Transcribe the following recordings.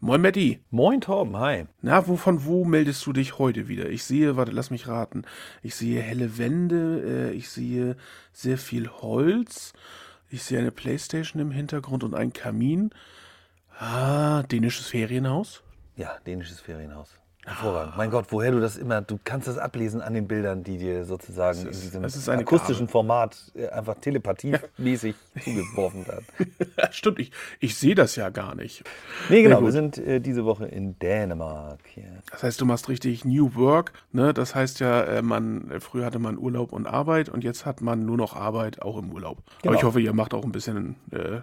Moin Matti. Moin Torben, hi. Na, wo von wo meldest du dich heute wieder? Ich sehe, warte, lass mich raten. Ich sehe helle Wände, äh, ich sehe sehr viel Holz, ich sehe eine Playstation im Hintergrund und einen Kamin. Ah, dänisches Ferienhaus? Ja, dänisches Ferienhaus. Hervorragend. Mein Gott, woher du das immer, du kannst das ablesen an den Bildern, die dir sozusagen ist- in diesem es ist eine akustischen Gabe. Format äh, einfach telepathimäßig zugeworfen werden. Stimmt, ich, ich sehe das ja gar nicht. Nee, genau, wir sind äh, diese Woche in Dänemark hier. Das heißt, du machst richtig New Work, ne? Das heißt ja, äh, man, äh, früher hatte man Urlaub und Arbeit und jetzt hat man nur noch Arbeit auch im Urlaub. Aber Genau. ich hoffe, ihr macht auch ein bisschen äh,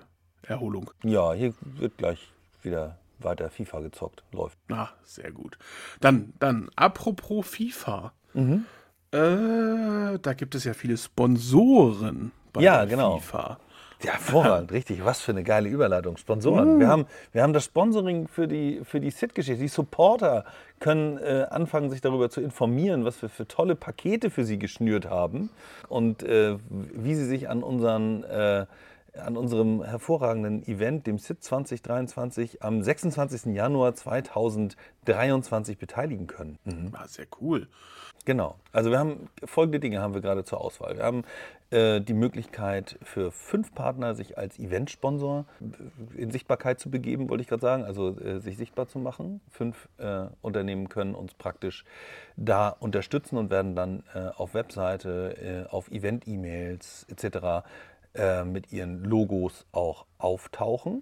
Erholung. Ja, hier wird gleich wieder weiter FIFA gezockt. Läuft. Ah, sehr gut. Dann, dann, apropos FIFA. Mhm. Äh, da gibt es ja viele Sponsoren bei Ja, genau. FIFA. Ja, hervorragend, richtig. Was für eine geile Überleitung. Sponsoren. Wir, haben, wir haben das Sponsoring für die, für die SIT-Geschichte. Die Supporter können äh, anfangen, sich darüber zu informieren, was wir für tolle Pakete für sie geschnürt haben und äh, wie sie sich an unseren. Äh, an unserem hervorragenden Event, dem SIT 2023, am 26. Januar 2023 beteiligen können. Ah, sehr cool. Genau. Also wir haben folgende Dinge haben wir gerade zur Auswahl. Wir haben äh, die Möglichkeit für fünf Partner sich als Eventsponsor in Sichtbarkeit zu begeben, wollte ich gerade sagen, also äh, sich sichtbar zu machen. Fünf äh, Unternehmen können uns praktisch da unterstützen und werden dann äh, auf Webseite, äh, auf Event-E-Mails etc. Äh, mit ihren Logos auch auftauchen.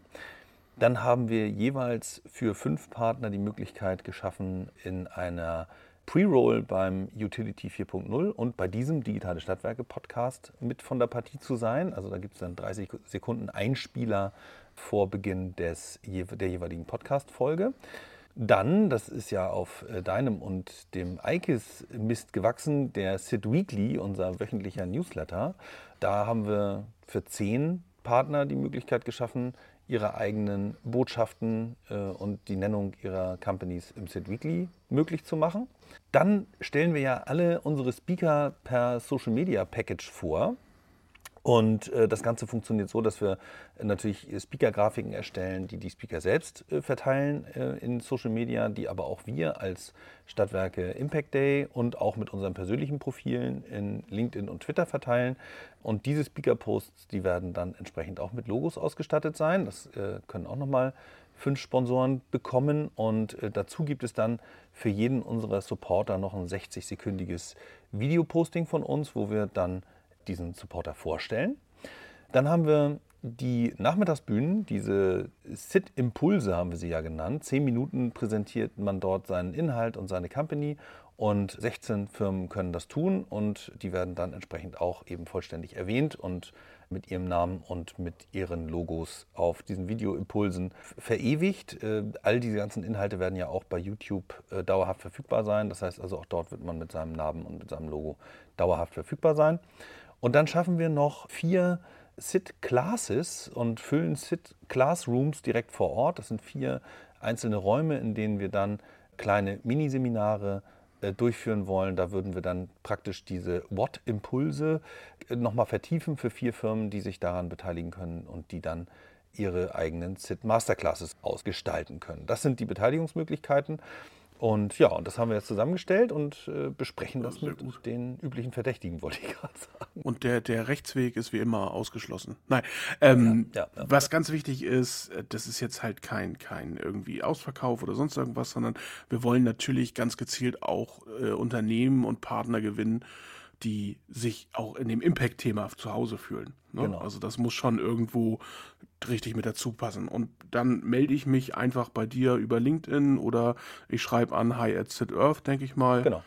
Dann haben wir jeweils für fünf Partner die Möglichkeit geschaffen, in einer Pre-Roll beim Utility 4.0 und bei diesem Digitale Stadtwerke Podcast mit von der Partie zu sein. Also da gibt es dann 30 Sekunden Einspieler vor Beginn des, der jeweiligen Podcast-Folge. Dann, das ist ja auf äh, deinem und dem Eikes Mist gewachsen, der Sid Weekly, unser wöchentlicher Newsletter. Da haben wir für zehn Partner die Möglichkeit geschaffen, ihre eigenen Botschaften äh, und die Nennung ihrer Companies im Sid Weekly möglich zu machen. Dann stellen wir ja alle unsere Speaker per Social Media Package vor. Und äh, das Ganze funktioniert so, dass wir natürlich Speaker-Grafiken erstellen, die die Speaker selbst äh, verteilen äh, in Social Media, die aber auch wir als Stadtwerke Impact Day und auch mit unseren persönlichen Profilen in LinkedIn und Twitter verteilen. Und diese Speaker-Posts, die werden dann entsprechend auch mit Logos ausgestattet sein. Das äh, können auch nochmal fünf Sponsoren bekommen. Und äh, dazu gibt es dann für jeden unserer Supporter noch ein 60-sekündiges Videoposting von uns, wo wir dann diesen Supporter vorstellen. Dann haben wir die Nachmittagsbühnen, diese Sit-Impulse haben wir sie ja genannt. Zehn Minuten präsentiert man dort seinen Inhalt und seine Company und 16 Firmen können das tun und die werden dann entsprechend auch eben vollständig erwähnt und mit ihrem Namen und mit ihren Logos auf diesen Videoimpulsen verewigt. Äh, All diese ganzen Inhalte werden ja auch bei YouTube äh, dauerhaft verfügbar sein. Das heißt also auch dort wird man mit seinem Namen und mit seinem Logo dauerhaft verfügbar sein. Und dann schaffen wir noch vier SIT-Classes und füllen SIT-Classrooms direkt vor Ort. Das sind vier einzelne Räume, in denen wir dann kleine Miniseminare äh, durchführen wollen. Da würden wir dann praktisch diese What-Impulse nochmal vertiefen für vier Firmen, die sich daran beteiligen können und die dann ihre eigenen SIT Masterclasses ausgestalten können. Das sind die Beteiligungsmöglichkeiten. Und ja, und das haben wir jetzt zusammengestellt und äh, besprechen das sehr mit den üblichen Verdächtigen, wollte ich gerade sagen. Und der, der Rechtsweg ist wie immer ausgeschlossen. Nein, ähm, Ja, ja, ja. was ganz wichtig ist, äh, das ist jetzt halt kein, kein irgendwie Ausverkauf oder sonst irgendwas, sondern wir wollen natürlich ganz gezielt auch äh, Unternehmen und Partner gewinnen, die sich auch in dem Impact-Thema zu Hause fühlen. Ne? Genau. Also das muss schon irgendwo richtig mit dazu passen. Und dann melde ich mich einfach bei dir über LinkedIn oder ich schreibe an hi at Sid Earth, denke ich mal. Genau.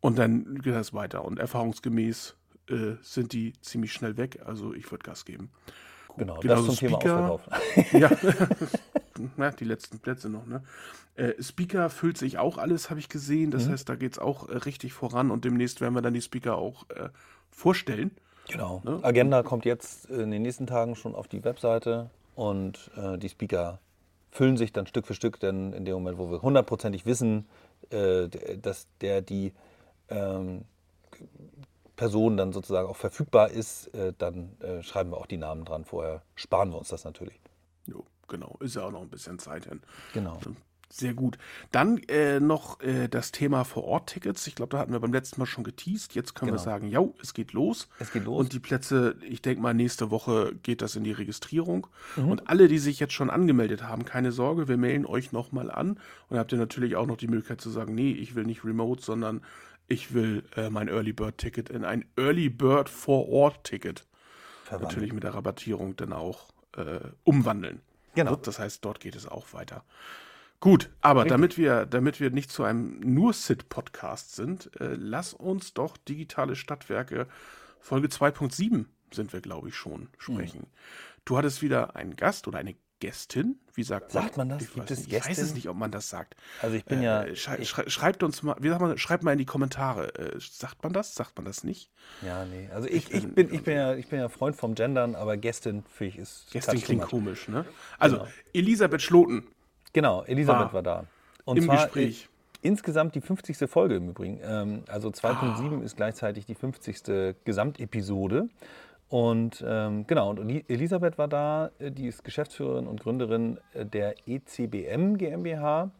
Und dann geht das weiter. Und erfahrungsgemäß äh, sind die ziemlich schnell weg. Also ich würde Gas geben. Genau, Genauso das zum Thema Speaker. Ausverkauf. Ja. Na, die letzten Plätze noch, ne? Äh, Speaker füllt sich auch alles, habe ich gesehen. Mhm. Das heißt, da geht es auch äh, richtig voran und demnächst werden wir dann die Speaker auch äh, vorstellen. Genau. Ne? Agenda kommt jetzt in den nächsten Tagen schon auf die Webseite und äh, die Speaker füllen sich dann Stück für Stück, denn in dem Moment, wo wir hundertprozentig wissen, äh, dass der die ähm, Person dann sozusagen auch verfügbar ist, äh, dann äh, schreiben wir auch die Namen dran. Vorher sparen wir uns das natürlich. Jo. genau. Ist ja auch noch ein bisschen Zeit hin. Genau. Sehr gut. Dann äh, noch äh, das Thema Vor-Ort-Tickets. Ich glaube, da hatten wir beim letzten Mal schon geteased. Jetzt können wir Genau. sagen, ja, es geht los. Es geht los. Und die Plätze, ich denke mal, nächste Woche geht das in die Registrierung. Mhm. Und alle, die sich jetzt schon angemeldet haben, keine Sorge, wir melden euch nochmal an. Und habt ihr natürlich auch noch die Möglichkeit zu sagen, nee, ich will nicht remote, sondern ich will äh, mein Early Bird Ticket in ein Early Bird Vor-Ort-Ticket natürlich mit der Rabattierung dann auch äh, umwandeln. Genau. Das heißt, dort geht es auch weiter. Gut, aber damit wir, damit wir nicht zu einem nur Sit-Podcast sind, äh, lass uns doch digitale Stadtwerke Folge 2.7 sind wir, glaube ich, schon sprechen. Du hattest wieder einen Gast oder eine Gästin, wie sagt, Sagt man das? Ich, Gibt weiß, es nicht. ich weiß es nicht, ob man das sagt. Also ich bin ja, Äh, schrei, schrei, schreibt uns mal, wie sagt man, schreibt mal in die Kommentare. Äh, sagt man das? Sagt man das nicht? ja, nee. Also ich, Ich ich, bin- bin, ich, bin ja, ich bin ja Freund vom Gendern, aber Gästin finde ich ist Gästin klingt komisch, ne? Also, Genau. Elisabeth Schloten Genau, Elisabeth War war, da. Und im zwar Gespräch. äh, insgesamt die 50. Folge im Übrigen. Ähm, also 2.7 Ah. ist gleichzeitig die 50. Gesamtepisode. Und ähm, genau, und Eli- Elisabeth war da, äh, die ist Geschäftsführerin und Gründerin äh, der ECBM GmbH.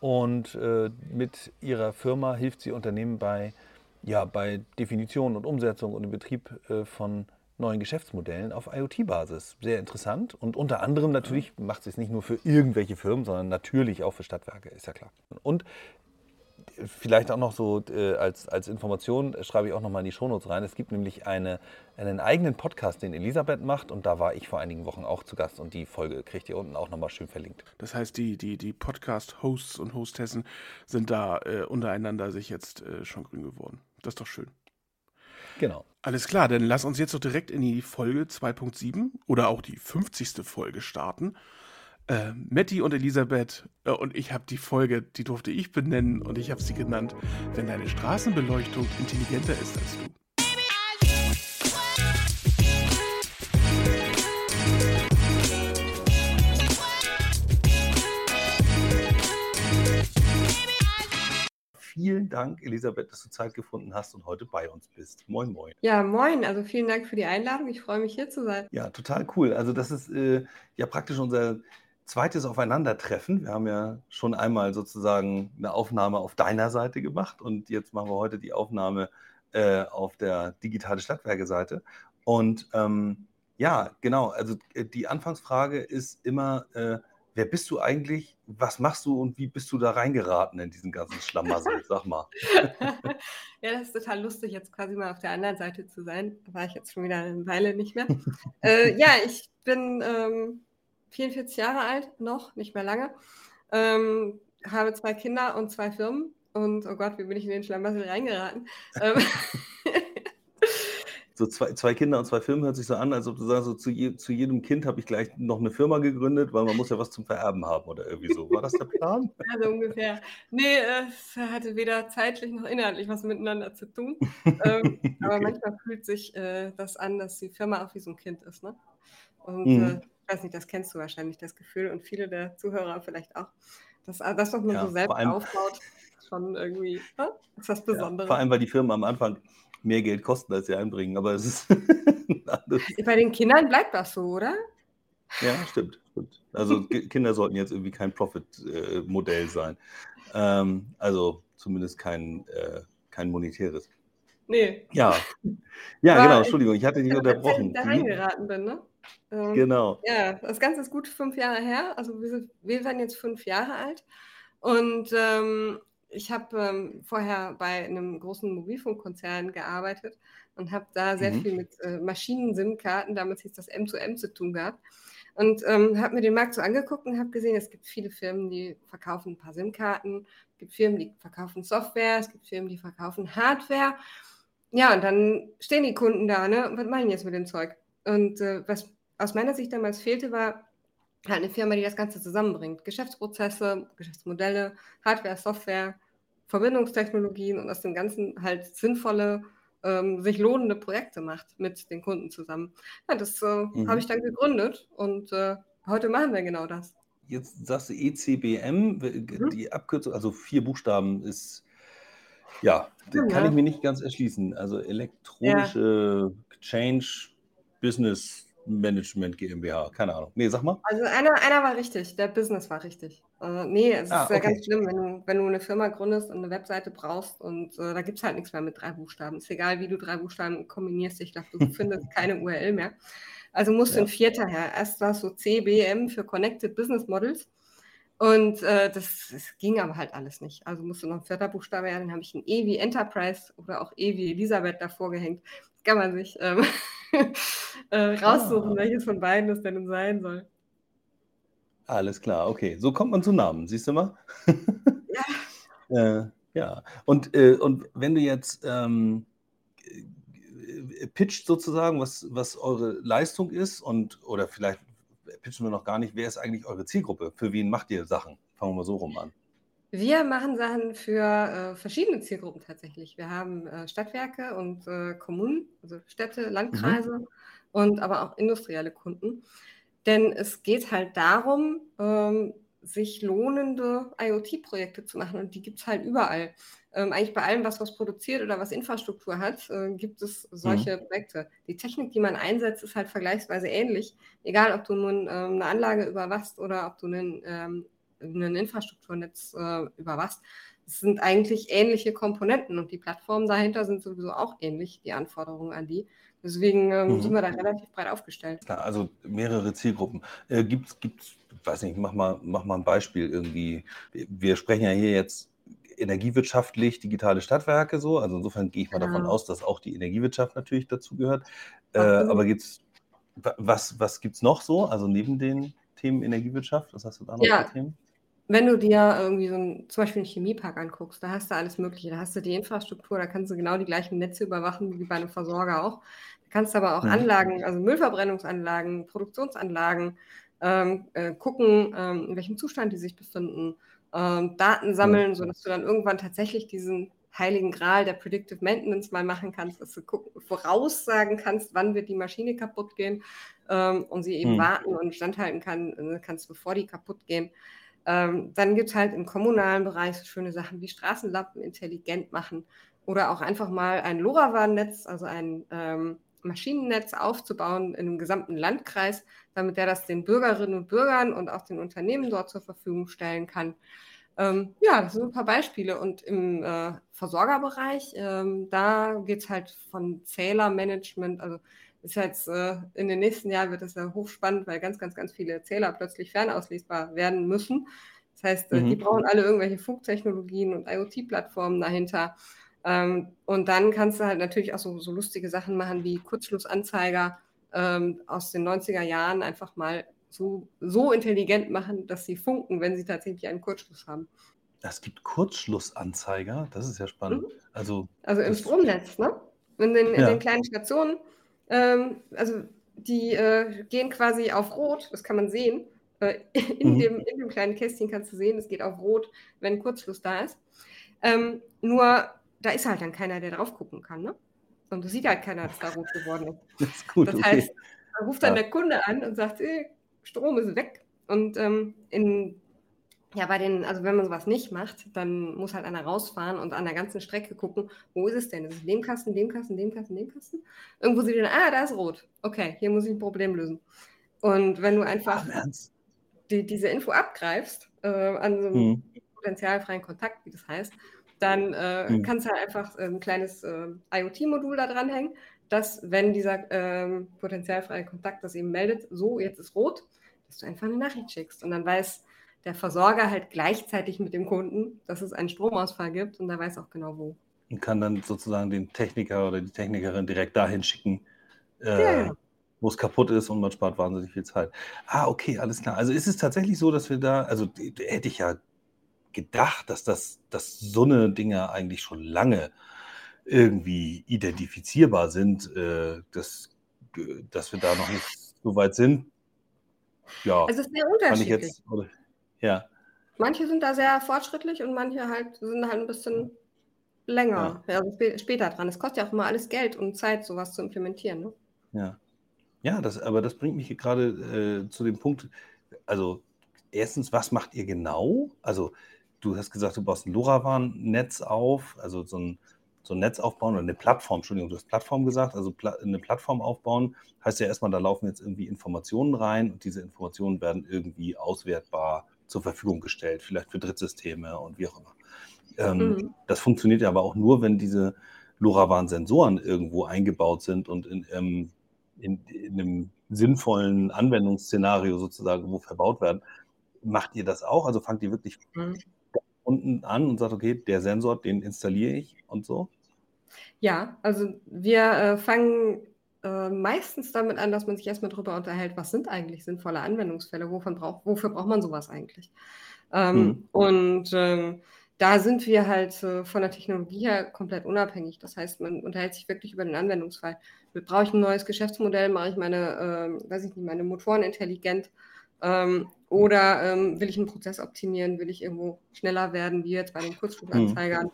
Und äh, mit ihrer Firma hilft sie Unternehmen bei, ja, bei Definition und Umsetzung und im Betrieb äh, von neuen Geschäftsmodellen auf IoT-Basis. Sehr interessant. Und unter anderem natürlich macht sie es nicht nur für irgendwelche Firmen, sondern natürlich auch für Stadtwerke, ist ja klar. Und vielleicht auch noch so äh, als, als Information schreibe ich auch noch mal in die Shownotes rein. Es gibt nämlich eine, einen eigenen Podcast, den Elisabeth macht und da war ich vor einigen Wochen auch zu Gast und die Folge kriegt ihr unten auch noch mal schön verlinkt. Das heißt, die, die, die Podcast-Hosts und Hostessen sind da äh, untereinander sich jetzt äh, schon grün geworden. Das ist doch schön. Genau. Alles klar, dann lass uns jetzt doch direkt in die Folge 2.7 oder auch die 50. Folge starten. Äh, Matti und Elisabeth äh, und ich habe die Folge, die durfte ich benennen und ich habe sie genannt, wenn deine Straßenbeleuchtung intelligenter ist als du. Vielen Dank, Elisabeth, dass du Zeit gefunden hast und heute bei uns bist. Moin, moin. Ja, moin. Also vielen Dank für die Einladung. Ich freue mich hier zu sein. Ja, total cool. Also das ist äh, ja praktisch unser zweites Aufeinandertreffen. Wir haben ja schon einmal sozusagen eine Aufnahme auf deiner Seite gemacht und jetzt machen wir heute die Aufnahme äh, auf der digitale Stadtwerke-Seite. Und ähm, ja, genau. Also äh, die Anfangsfrage ist immer, äh, wer bist du eigentlich? Was machst du und wie bist du da reingeraten in diesen ganzen Schlamassel? Sag mal. ja, das ist total lustig, jetzt quasi mal auf der anderen Seite zu sein. Da war ich jetzt schon wieder eine Weile nicht mehr. äh, ja, ich bin ähm, 44 Jahre alt, noch, nicht mehr lange. Ähm, habe zwei Kinder und zwei Firmen. Und oh Gott, wie bin ich in den Schlamassel reingeraten? So zwei, zwei Kinder und zwei Firmen hört sich so an, als ob du sagst, so zu, je, zu jedem Kind habe ich gleich noch eine Firma gegründet, weil man muss ja was zum Vererben haben oder irgendwie so. War das der Plan? Also ungefähr. Nee, äh, es hatte weder zeitlich noch inhaltlich was miteinander zu tun. ähm, aber Okay. manchmal fühlt sich äh, das an, dass die Firma auch wie so ein Kind ist. Ne? Und Mhm. äh, ich weiß nicht, das kennst du wahrscheinlich, das Gefühl und viele der Zuhörer vielleicht auch. Dass äh, das, was man Ja, so selbst allem- aufbaut, schon irgendwie äh, ist was Ja, Besonderes. vor allem, weil die Firmen am Anfang mehr Geld kosten, als sie einbringen. Aber es ist. Bei den Kindern bleibt das so, oder? Ja, stimmt. stimmt. Also Ki- Kinder sollten jetzt irgendwie kein Profit-Modell sein. Ähm, also zumindest kein, äh, kein monetäres. Nee. Ja. Ja, Aber genau, Entschuldigung, ich hatte dich unterbrochen. ich da reingeraten bin, ne? Ähm, Genau. Ja, das Ganze ist gut fünf Jahre her. Also wir, sind, wir werden jetzt fünf Jahre alt. Und ähm, ich habe ähm, vorher bei einem großen Mobilfunkkonzern gearbeitet und habe da sehr Mhm. viel mit äh, Maschinen-SIM-Karten, damals hieß das M2M, zu tun gehabt. Und ähm, habe mir den Markt so angeguckt und habe gesehen, es gibt viele Firmen, die verkaufen ein paar SIM-Karten, es gibt Firmen, die verkaufen Software, es gibt Firmen, die verkaufen Hardware. Ja, und dann stehen die Kunden da, ne? Und was machen die jetzt mit dem Zeug? Und äh, was aus meiner Sicht damals fehlte, war halt eine Firma, die das Ganze zusammenbringt. Geschäftsprozesse, Geschäftsmodelle, Hardware, Software, Verbindungstechnologien und aus dem Ganzen halt sinnvolle, ähm, sich lohnende Projekte macht mit den Kunden zusammen. Ja, das äh, Mhm. habe ich dann gegründet und äh, heute machen wir genau das. Jetzt sagst du ECBM, Mhm. die Abkürzung, also vier Buchstaben ist, ja, das Stimmt, kann ja. ich mir nicht ganz erschließen. Also elektronische Change Business Management GmbH, keine Ahnung. Nee, sag mal. Also einer, einer war richtig, der Business war richtig. Äh, nee, es Ah, ist ja okay. ganz schlimm, wenn du, wenn du eine Firma gründest und eine Webseite brauchst und äh, da gibt es halt nichts mehr mit drei Buchstaben. Ist egal, wie du drei Buchstaben kombinierst, ich glaube, du findest keine URL mehr. Also musste Ja. ein vierter her. Erst war es so CBM für Connected Business Models. Und äh, das, das ging aber halt alles nicht. Also musste noch ein vierter Buchstabe her. Dann habe ich ein E wie Enterprise oder auch E wie Elisabeth davor gehängt. Das kann man sich ähm, äh, raussuchen, Ah. welches von beiden das denn sein soll. Alles klar, okay. So kommt man zu Namen, siehst du mal? Ja. Äh, ja. Und, äh, und wenn du jetzt ähm, äh, pitcht sozusagen, was, was eure Leistung ist und oder vielleicht pitchen wir noch gar nicht, wer ist eigentlich eure Zielgruppe? Für wen macht ihr Sachen? Fangen wir mal so rum an. Wir machen Sachen für äh, verschiedene Zielgruppen tatsächlich. Wir haben äh, Stadtwerke und äh, Kommunen, also Städte, Landkreise und aber auch industrielle Kunden. Denn es geht halt darum, ähm, sich lohnende IoT-Projekte zu machen und die gibt es halt überall. Ähm, eigentlich bei allem, was was produziert oder was Infrastruktur hat, äh, gibt es solche Projekte. Die Technik, die man einsetzt, ist halt vergleichsweise ähnlich. Egal, ob du nun ähm, eine Anlage überwachst oder ob du einen, ähm, ein Infrastrukturnetz äh, überwachst. Es sind eigentlich ähnliche Komponenten und die Plattformen dahinter sind sowieso auch ähnlich, die Anforderungen an die. Deswegen ähm, Mhm. sind wir da relativ breit aufgestellt. Klar, also mehrere Zielgruppen. Äh, gibt's, gibt's, weiß nicht, mach mal, mach mal ein Beispiel irgendwie. Wir sprechen ja hier jetzt energiewirtschaftlich, digitale Stadtwerke so. Also insofern gehe ich mal davon Genau. aus, dass auch die Energiewirtschaft natürlich dazugehört. Äh, Absolut. aber gibt's, wa- was, was gibt es noch so? Also neben den Themen Energiewirtschaft, was hast du da noch Ja. für Themen? Wenn du dir irgendwie so ein, zum Beispiel einen Chemiepark anguckst, da hast du alles Mögliche. Da hast du die Infrastruktur, da kannst du genau die gleichen Netze überwachen wie bei einem Versorger auch. Da kannst du aber auch Mhm. Anlagen, also Müllverbrennungsanlagen, Produktionsanlagen, ähm, äh, gucken, ähm, in welchem Zustand die sich befinden, ähm, Daten sammeln, sodass du dann irgendwann tatsächlich diesen heiligen Gral der Predictive Maintenance mal machen kannst, dass du gucken, voraussagen kannst, wann wird die Maschine kaputt gehen ähm, und sie eben Mhm. warten und standhalten kann, äh, kannst, bevor die kaputt gehen. Ähm, dann gibt es halt im kommunalen Bereich so schöne Sachen wie Straßenlampen intelligent machen oder auch einfach mal ein LoRaWAN-Netz, also ein ähm, Maschinennetz aufzubauen in einem gesamten Landkreis, damit der das den Bürgerinnen und Bürgern und auch den Unternehmen dort zur Verfügung stellen kann. Ähm, ja, das sind ein paar Beispiele. Und im äh, Versorgerbereich, ähm, da geht es halt von Zählermanagement, also ist jetzt äh, in den nächsten Jahren wird das ja hochspannend, weil ganz, ganz, ganz viele Zähler plötzlich fernauslesbar werden müssen. Das heißt, äh, die Mhm. brauchen alle irgendwelche Funktechnologien und IoT-Plattformen dahinter. Ähm, und dann kannst du halt natürlich auch so, so lustige Sachen machen wie Kurzschlussanzeiger ähm, aus den 90er Jahren einfach mal so, so intelligent machen, dass sie funken, wenn sie tatsächlich einen Kurzschluss haben. Es gibt Kurzschlussanzeiger, das ist ja spannend. Also, Also im Stromnetz, ne? In den, in Ja. den kleinen Stationen, ähm, also die äh, gehen quasi auf Rot, das kann man sehen. Äh, in, Mhm. dem, in dem kleinen Kästchen kannst du sehen, es geht auf Rot, wenn Kurzschluss da ist. Ähm, nur da ist halt dann keiner, der drauf gucken kann, ne? Und das sieht halt keiner, dass da rot geworden ist. das ist gut, Das okay. heißt, da ruft dann Ja. der Kunde an und sagt, Strom ist weg. Und ähm, in, ja, bei den, also wenn man sowas nicht macht, dann muss halt einer rausfahren und an der ganzen Strecke gucken, wo ist es denn? Ist es dem Kasten, dem Kasten, dem Kasten, dem Kasten? Irgendwo sieht man, ah, da ist rot. Okay, hier muss ich ein Problem lösen. Und wenn du einfach die, diese Info abgreifst, äh, an so einem Mhm. potenzialfreien Kontakt, wie das heißt, dann äh, Mhm. kannst du halt einfach ein kleines äh, IoT-Modul da dranhängen, dass, wenn dieser ähm, potenzialfreie Kontakt das eben meldet, so, jetzt ist rot, dass du einfach eine Nachricht schickst. Und dann weiß der Versorger halt gleichzeitig mit dem Kunden, dass es einen Stromausfall gibt und der weiß auch genau wo. und kann dann sozusagen den Techniker oder die Technikerin direkt dahin schicken, äh, ja. wo es kaputt ist und man spart wahnsinnig viel Zeit. Ah, okay, alles klar. Also ist es tatsächlich so, dass wir da, also hätte ich ja gedacht, dass das, dass so eine Dinge eigentlich schon lange irgendwie identifizierbar sind, äh, dass, dass wir da noch nicht so weit sind. Ja, Also es ist sehr unterschiedlich. jetzt, oder, ja, Manche sind da sehr fortschrittlich und manche halt sind halt ein bisschen länger, ja. also spä später dran. Es kostet ja auch immer alles Geld und Zeit, sowas zu implementieren. Ne? Ja. Ja, das, aber das bringt mich gerade äh, zu dem Punkt, also erstens, was macht ihr genau? Also du hast gesagt, du baust ein LoRaWAN-Netz auf, also so ein, so ein Netz aufbauen oder eine Plattform, Entschuldigung, du hast Plattform gesagt, also eine Plattform aufbauen, heißt ja erstmal, da laufen jetzt irgendwie Informationen rein und diese Informationen werden irgendwie auswertbar zur Verfügung gestellt, vielleicht für Drittsysteme und wie auch immer. Ähm, mhm. Das funktioniert ja aber auch nur, wenn diese LoRaWAN-Sensoren irgendwo eingebaut sind und in, ähm, in, in, einem sinnvollen Anwendungsszenario sozusagen wo verbaut werden. Macht ihr das auch? Also fangt ihr wirklich mhm. unten an und sagt, okay, der Sensor, den installiere ich und so? Ja, also wir äh, fangen äh, meistens damit an, dass man sich erstmal darüber unterhält, was sind eigentlich sinnvolle Anwendungsfälle, wovon brauch, wofür braucht man sowas eigentlich? Ähm, mhm. Und ähm, da sind wir halt äh, von der Technologie her komplett unabhängig. Das heißt, man unterhält sich wirklich über den Anwendungsfall. Brauche ich ein neues Geschäftsmodell? Mache ich meine, äh, weiß ich nicht, meine Motoren intelligent? Ähm, oder ähm, will ich einen Prozess optimieren? Will ich irgendwo schneller werden, wie jetzt bei den Kurzfluganzeigern? Mhm.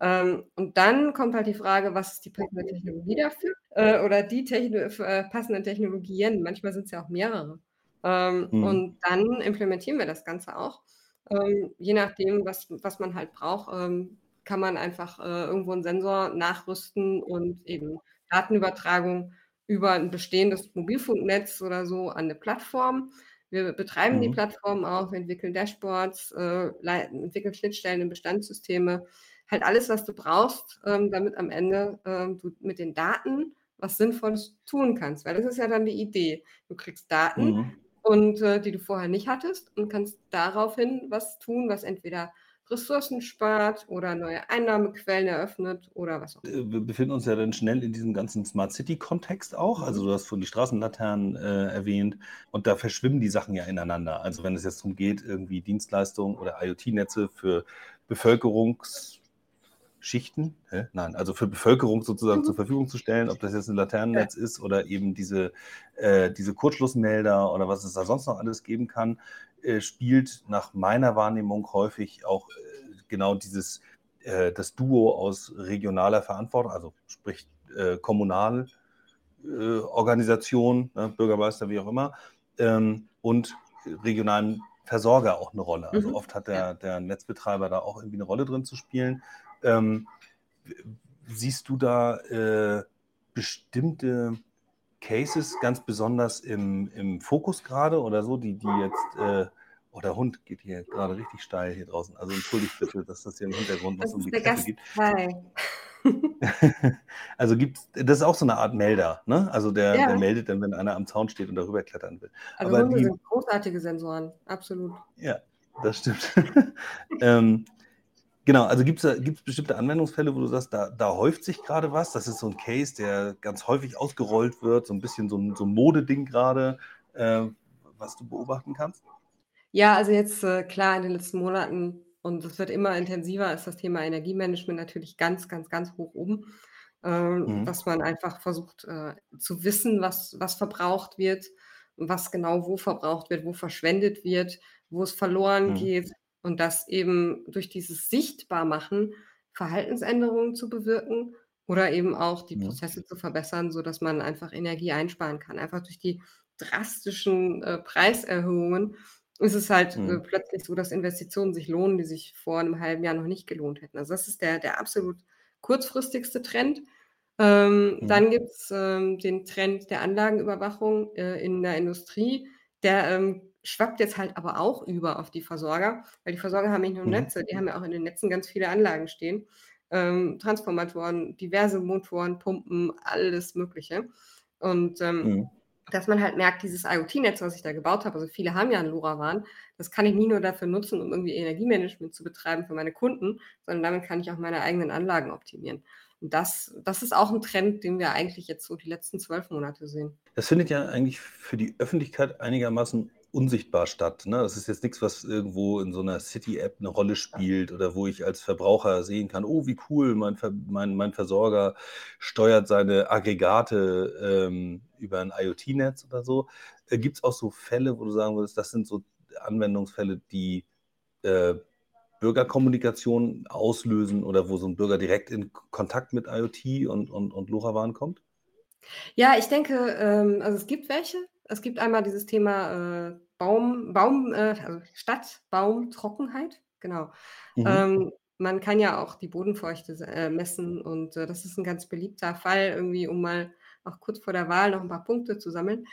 Ähm, und dann kommt halt die Frage, was ist die passende Technologie dafür? Äh, oder die Techno äh, passenden Technologien. Manchmal sind es ja auch mehrere. Mhm. Und dann implementieren wir das Ganze auch. Ähm, je nachdem, was, was man halt braucht, ähm, kann man einfach äh, irgendwo einen Sensor nachrüsten und eben Datenübertragung über ein bestehendes Mobilfunknetz oder so an eine Plattform. Wir betreiben mhm. die Plattform auch, wir entwickeln Dashboards, entwickeln Schnittstellen in Bestandssysteme. Halt alles, was du brauchst, ähm, damit am Ende ähm, du mit den Daten was Sinnvolles tun kannst. Weil das ist ja dann die Idee. Du kriegst Daten, mhm und äh, die du vorher nicht hattest und kannst daraufhin was tun, was entweder Ressourcen spart oder neue Einnahmequellen eröffnet oder was auch immer. Äh, wir befinden uns ja dann schnell in diesem ganzen Smart City-Kontext auch. Also du hast vorhin die Straßenlaternen äh, erwähnt und da verschwimmen die Sachen ja ineinander. Also wenn es jetzt darum geht, irgendwie Dienstleistungen oder IoT-Netze für Bevölkerungs- Schichten, hä? nein, also für Bevölkerung sozusagen mhm. zur Verfügung zu stellen, ob das jetzt ein Laternennetz ja. ist oder eben diese, äh, diese Kurzschlussmelder oder was es da sonst noch alles geben kann, äh, spielt nach meiner Wahrnehmung häufig auch äh, genau dieses, äh, das Duo aus regionaler Verantwortung, also sprich äh, Kommunalorganisation, äh, ne, Bürgermeister, wie auch immer, ähm, und regionalen Versorger auch eine Rolle. Also mhm. oft hat der, der Netzbetreiber da auch irgendwie eine Rolle drin zu spielen. Ähm, siehst du da äh, bestimmte Cases ganz besonders im, im Fokus gerade oder so, die, die jetzt, äh, oh, der Hund geht hier gerade richtig steil hier draußen. Also entschuldigt bitte, dass das hier im Hintergrund noch so um die Treppe gibt. also gibt das ist auch so eine Art Melder, ne? Also der, ja. der meldet dann, wenn einer am Zaun steht und darüber klettern will. Also Aber Hunde die, sind großartige Sensoren, absolut. Ja, das stimmt. ähm, Genau, also gibt es bestimmte Anwendungsfälle, wo du sagst, da, da häuft sich gerade was? Das ist so ein Case, der ganz häufig ausgerollt wird, so ein bisschen so ein, so ein Modeding gerade, äh, was du beobachten kannst? Ja, also jetzt äh, klar in den letzten Monaten und es wird immer intensiver, ist das Thema Energiemanagement natürlich ganz, ganz, ganz hoch oben. Ähm, mhm. Dass man einfach versucht äh, zu wissen, was, was verbraucht wird, was genau wo verbraucht wird, wo verschwendet wird, wo es verloren mhm. geht, und das eben durch dieses Sichtbarmachen Verhaltensänderungen zu bewirken oder eben auch die Prozesse zu verbessern, sodass man einfach Energie einsparen kann. Einfach durch die drastischen äh, Preiserhöhungen ist es halt äh, mhm. plötzlich so, dass Investitionen sich lohnen, die sich vor einem halben Jahr noch nicht gelohnt hätten. Also das ist der, der absolut kurzfristigste Trend. Ähm, mhm. Dann gibt es ähm, den Trend der Anlagenüberwachung äh, in der Industrie, der ähm, schwappt jetzt halt aber auch über auf die Versorger, weil die Versorger haben nicht nur mhm. Netze, die haben ja auch in den Netzen ganz viele Anlagen stehen. Ähm, Transformatoren, diverse Motoren, Pumpen, alles Mögliche. Und ähm, mhm. dass man halt merkt, dieses IoT-Netz, was ich da gebaut habe, also viele haben ja einen LoRaWAN, das kann ich nie nur dafür nutzen, um irgendwie Energiemanagement zu betreiben für meine Kunden, sondern damit kann ich auch meine eigenen Anlagen optimieren. Und das, das ist auch ein Trend, den wir eigentlich jetzt so die letzten zwölf Monate sehen. Das findet ja eigentlich für die Öffentlichkeit einigermaßen unsichtbar statt. Ne? Das ist jetzt nichts, was irgendwo in so einer City-App eine Rolle spielt oder wo ich als Verbraucher sehen kann, oh, wie cool, mein, Ver mein, mein Versorger steuert seine Aggregate ähm, über ein IoT-Netz oder so. Äh, Gibt es auch so Fälle, wo du sagen würdest, das sind so Anwendungsfälle, die äh, Bürgerkommunikation auslösen oder wo so ein Bürger direkt in Kontakt mit IoT und, und, und LoRaWAN kommt? Ja, ich denke, ähm, also es gibt welche, es gibt einmal dieses Thema äh, Baum, Baum, äh, also Stadt, Baum, Trockenheit, genau. Mhm. Ähm, man kann ja auch die Bodenfeuchte äh, messen und äh, das ist ein ganz beliebter Fall, irgendwie, um mal auch kurz vor der Wahl noch ein paar Punkte zu sammeln,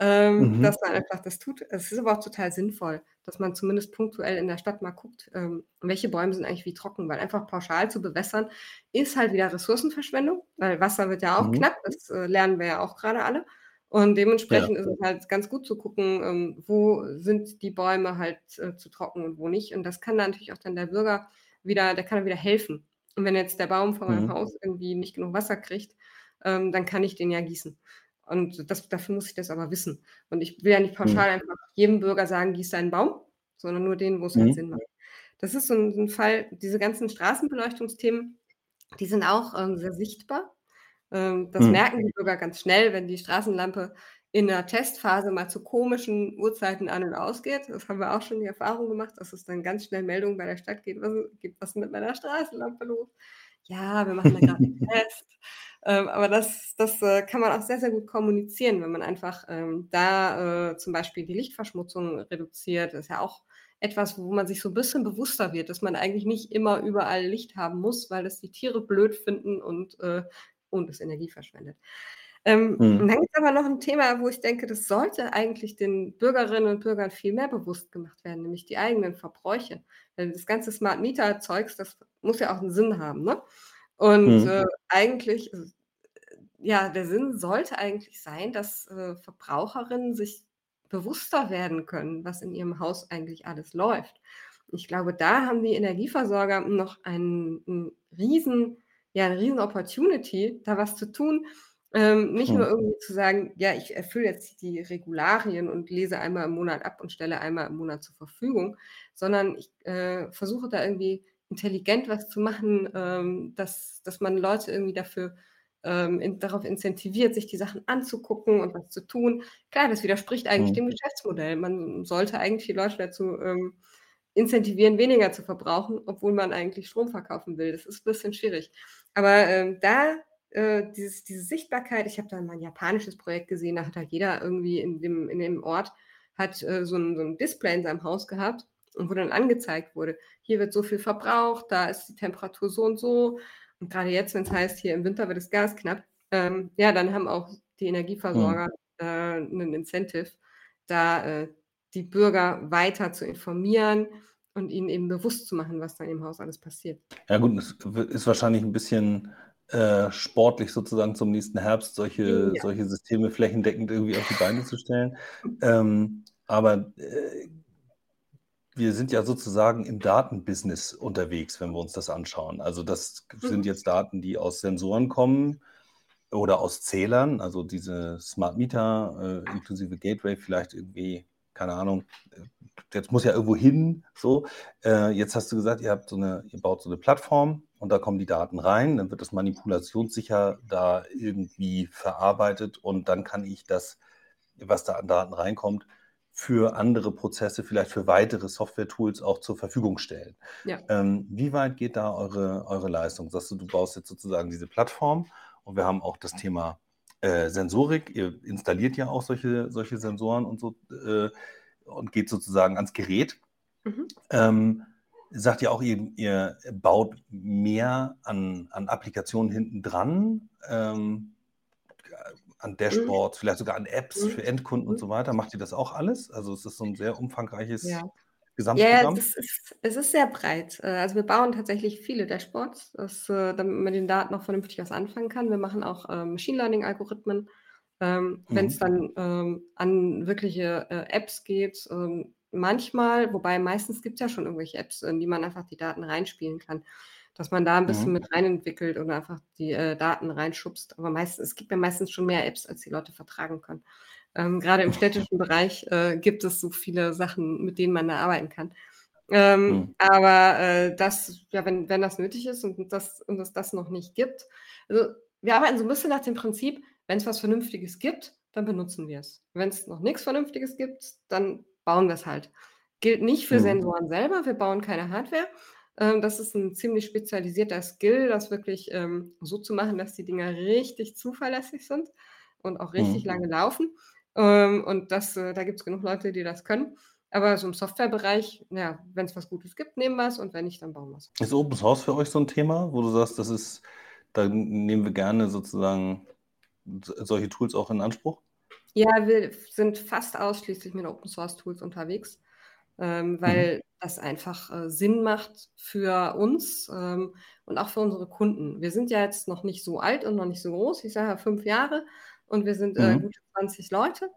ähm, Mhm. dass man einfach das tut. Es ist aber auch total sinnvoll, dass man zumindest punktuell in der Stadt mal guckt, ähm, welche Bäume sind eigentlich wie trocken, weil einfach pauschal zu bewässern ist halt wieder Ressourcenverschwendung, weil Wasser wird ja auch Mhm. knapp, das äh, lernen wir ja auch gerade alle. Und Ja. dementsprechend ist es halt ganz gut zu gucken, ähm, wo sind die Bäume halt äh, zu trocken und wo nicht. Und das kann dann natürlich auch dann der Bürger wieder, der kann dann wieder helfen. Und wenn jetzt der Baum vor meinem Mhm. Haus irgendwie nicht genug Wasser kriegt, ähm, dann kann ich den ja gießen. Und das, dafür muss ich das aber wissen. Und ich will ja nicht Mhm. pauschal einfach jedem Bürger sagen, gieß deinen Baum, sondern nur den, wo es halt Mhm. Sinn macht. Das ist so ein, so ein Fall, diese ganzen Straßenbeleuchtungsthemen, die sind auch ähm, sehr sichtbar. Ähm, das Mhm. merken die Bürger ganz schnell, wenn die Straßenlampe in der Testphase mal zu komischen Uhrzeiten an und ausgeht. Das haben wir auch schon die Erfahrung gemacht, dass es dann ganz schnell Meldungen bei der Stadt geht, was gibt was ist mit meiner Straßenlampe los? Ja, wir machen da gerade einen Test. Ähm, aber das das, äh, kann man auch sehr, sehr gut kommunizieren, wenn man einfach, ähm, da, äh, zum Beispiel die Lichtverschmutzung reduziert. Das ist ja auch etwas, wo man sich so 'n bisschen bewusster wird, dass man eigentlich nicht immer überall Licht haben muss, weil das die Tiere blöd finden und, äh und es Energie verschwendet. Ähm, und Mhm. dann gibt's aber noch 'n Thema, wo ich denke, das sollte eigentlich den Bürgerinnen und Bürgern viel mehr bewusst gemacht werden, nämlich die eigenen Verbräuche. Weil das ganze Smart Meter Zeugs, das muss ja auch 'n Sinn haben, ne? Und, Mhm. äh, eigentlich, äh, ja, der Sinn sollte eigentlich sein, dass, äh, Verbraucherinnen sich bewusster werden können, was in ihrem Haus eigentlich alles läuft. Ich glaube, da haben die Energieversorger noch einen 'n riesen ja, 'ne riesen Opportunity, da was zu tun. Ähm, nicht nur Mhm. irgendwie zu sagen: „Ja, ich erfülle jetzt die Regularien und lese einmal im Monat ab und stelle einmal im Monat zur Verfügung“, sondern ich, äh, versuche da irgendwie intelligent was zu machen, ähm, dass dass man Leute irgendwie dafür ähm, in darauf incentiviert, sich die Sachen anzugucken und was zu tun. Klar, das widerspricht eigentlich Mhm. dem Geschäftsmodell. Man sollte eigentlich die Leute dazu, ähm, incentivieren, weniger zu verbrauchen, obwohl man eigentlich Strom verkaufen will. Das ist 'n bisschen schwierig. Aber, ähm, da äh, dieses diese Sichtbarkeit ich habe da mal 'n japanisches Projekt gesehen, da hat halt jeder irgendwie in dem in dem Ort hat, äh, so 'n so 'n Display in seinem Haus gehabt und wo dann angezeigt wurde: „Hier wird so viel verbraucht, da ist die Temperatur so und so.“ Und grade jetzt, wenn's heißt, hier im Winter wird das Gas knapp, ähm, ja, dann haben auch die Mhm. Energieversorger, äh, 'nen Incentive, da, äh, die Bürger weiter zu informieren und ihnen eben bewusst zu machen, was da im Haus alles passiert. Ja gut, es ist wahrscheinlich 'n bisschen, äh, sportlich sozusagen zum nächsten Herbst solche Ja. solche Systeme flächendeckend irgendwie auf die Beine zu stellen. Ähm, aber, äh wir sind ja sozusagen im Datenbusiness unterwegs, wenn wir uns das anschauen. Also, das sind Mhm. jetzt Daten, die aus Sensoren kommen oder aus Zählern, also diese Smart Meter, äh, inklusive Gateway vielleicht irgendwie, keine Ahnung, äh, das muss ja irgendwo hin so. Äh, jetzt hast du gesagt, ihr habt so 'ne ihr baut so 'ne Plattform und da kommen die Daten rein, dann wird das manipulationssicher da irgendwie verarbeitet und dann kann ich das, was da an Daten reinkommt, für andere Prozesse, vielleicht für weitere Software-Tools auch zur Verfügung stellen. Ja. Ähm, wie weit geht da eure eure Leistung? Sagst du, du baust jetzt sozusagen diese Plattform und wir haben auch das Thema, äh, Sensorik. Ihr installiert ja auch solche solche Sensoren und so, äh, und geht sozusagen ans Gerät. Mhm. Ähm, sagt ihr auch, ihr ihr baut mehr an an Applikationen hinten dran, ähm, an Mhm. Dashboards, vielleicht sogar an Apps Mhm. für Endkunden und Mhm. so weiter? Macht ihr das auch alles? Also, ist das so 'n sehr umfangreiches Ja. Ja, ja, Gesamtprogramm? das ist es ist sehr breit. Äh, also, wir bauen tatsächlich viele Dashboards, das äh, damit man mit den Daten auch vernünftig was anfangen kann. Wir machen auch, ähm, Machine Learning Algorithmen. Ähm, wenn's Mhm. dann, ähm, an wirkliche, äh, Apps geht, ähm, manchmal wobei meistens gibt's ja schon irgendwelche Apps, in die man einfach die Daten reinspielen kann, dass man da 'n bisschen Mhm. mit rein entwickelt und einfach die, äh, Daten reinschubst. Aber meistens es gibt ja meistens schon mehr Apps, als die Leute vertragen können. Ähm, grade im städtischen Bereich, äh, gibt es so viele Sachen, mit denen man da arbeiten kann. Ähm, Mhm. aber, äh, das ja, wenn wenn das nötig ist und das und es das noch nicht gibt also, wir arbeiten so 'n bisschen nach dem Prinzip, wenn's was Vernünftiges gibt, dann benutzen wir's. Wenn's noch nix Vernünftiges gibt, dann bauen wir's halt. Gilt nicht für Mhm. Sensoren selber, wir bauen keine Hardware. Ähm, das ist 'n ziemlich spezialisierter Skill, das wirklich, ähm, so zu machen, dass die Dinger richtig zuverlässig sind und auch richtig Mhm. lange laufen. Ähm, und das äh, da gibt's genug Leute, die das können. Aber so im Softwarebereich, ja, wenn es was Gutes gibt, nehmen wir es und wenn nicht, dann bauen wir es. Ist Open Source für euch so ein Thema, wo du sagst, das ist, da nehmen wir gerne sozusagen solche Tools auch in Anspruch? Ja, wir sind fast ausschließlich mit Open Source Tools unterwegs, ähm, weil mhm. das einfach äh, Sinn macht für uns ähm, und auch für unsere Kunden. Wir sind ja jetzt noch nicht so alt und noch nicht so groß, ich sage ja fünf Jahre und wir sind äh, mhm. gute 20 Leute.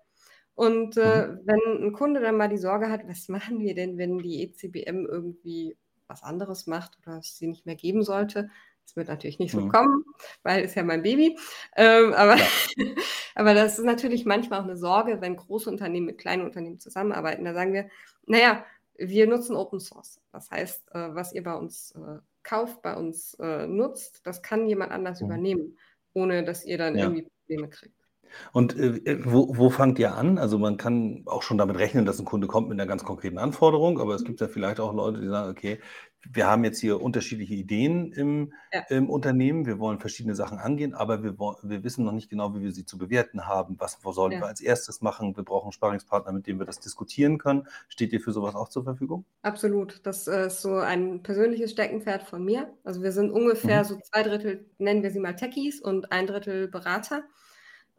Und äh, mhm. wenn ein Kunde dann mal die Sorge hat, was machen wir denn, wenn die ECBM irgendwie was anderes macht oder es sie nicht mehr geben sollte, das wird natürlich nicht so mhm. kommen, weil es ja mein Baby. Ähm, aber, ja. aber das ist natürlich manchmal auch eine Sorge, wenn große Unternehmen mit kleinen Unternehmen zusammenarbeiten. Da sagen wir, naja, wir nutzen Open Source. Das heißt, äh, was ihr bei uns äh, kauft, bei uns äh, nutzt, das kann jemand anders mhm. übernehmen, ohne dass ihr dann ja. irgendwie Probleme kriegt. Und äh, wo, wo fangt ihr an? Also man kann auch schon damit rechnen, dass ein Kunde kommt mit einer ganz konkreten Anforderung, aber es gibt ja vielleicht auch Leute, die sagen, okay, wir haben jetzt hier unterschiedliche Ideen im, ja. im Unternehmen, wir wollen verschiedene Sachen angehen, aber wir, wir wissen noch nicht genau, wie wir sie zu bewerten haben. Was sollen ja. wir als erstes machen? Wir brauchen einen Sparingspartner, mit dem wir das diskutieren können. Steht ihr für sowas auch zur Verfügung? Absolut. Das äh, ist so ein persönliches Steckenpferd von mir. Also wir sind ungefähr mhm. so zwei Drittel, nennen wir sie mal Techies und ein Drittel Berater.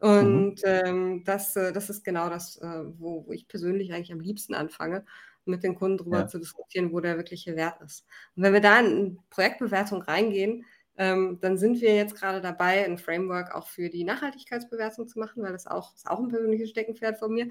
Mhm. Und mhm. ähm, das, äh, das ist genau das, äh, wo, wo ich persönlich eigentlich am liebsten anfange, mit den Kunden darüber ja. zu diskutieren, wo der wirkliche Wert ist. Und wenn wir da in Projektbewertung reingehen, ähm, dann sind wir jetzt gerade dabei, ein Framework auch für die Nachhaltigkeitsbewertung zu machen, weil das auch, ist auch ein persönliches Steckenpferd von mir.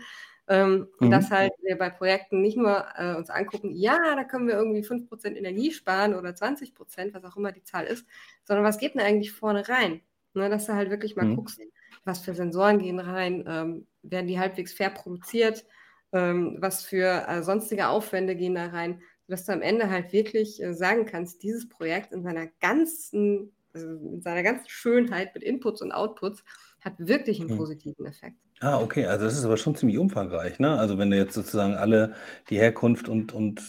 Ähm, mhm. Dass halt wir bei Projekten nicht nur äh, uns angucken, ja, da können wir irgendwie 5% Energie sparen oder 20%, was auch immer die Zahl ist, sondern was geht denn eigentlich vorne rein? Ne, dass du halt wirklich mal mhm. guckst, was für Sensoren gehen rein, ähm, werden die halbwegs fair produziert, ähm, was für äh, sonstige Aufwände gehen da rein, sodass du am Ende halt wirklich äh, sagen kannst, dieses Projekt in seiner ganzen, also in seiner ganzen Schönheit mit Inputs und Outputs hat wirklich einen hm. positiven Effekt. Ah, okay, also das ist aber schon ziemlich umfangreich, ne? Also wenn du jetzt sozusagen alle die Herkunft und, und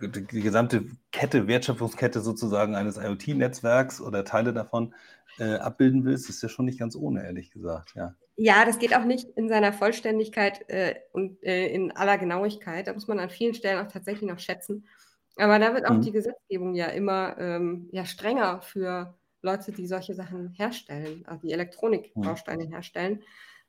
die gesamte Kette, Wertschöpfungskette sozusagen eines IoT-Netzwerks oder Teile davon äh, abbilden willst, ist ja schon nicht ganz ohne, ehrlich gesagt, ja. Ja, das geht auch nicht in seiner Vollständigkeit äh, und äh, in aller Genauigkeit. Da muss man an vielen Stellen auch tatsächlich noch schätzen. Aber da wird auch mhm. die Gesetzgebung ja immer ähm, ja, strenger für Leute, die solche Sachen herstellen, also die Elektronikbausteine mhm. herstellen,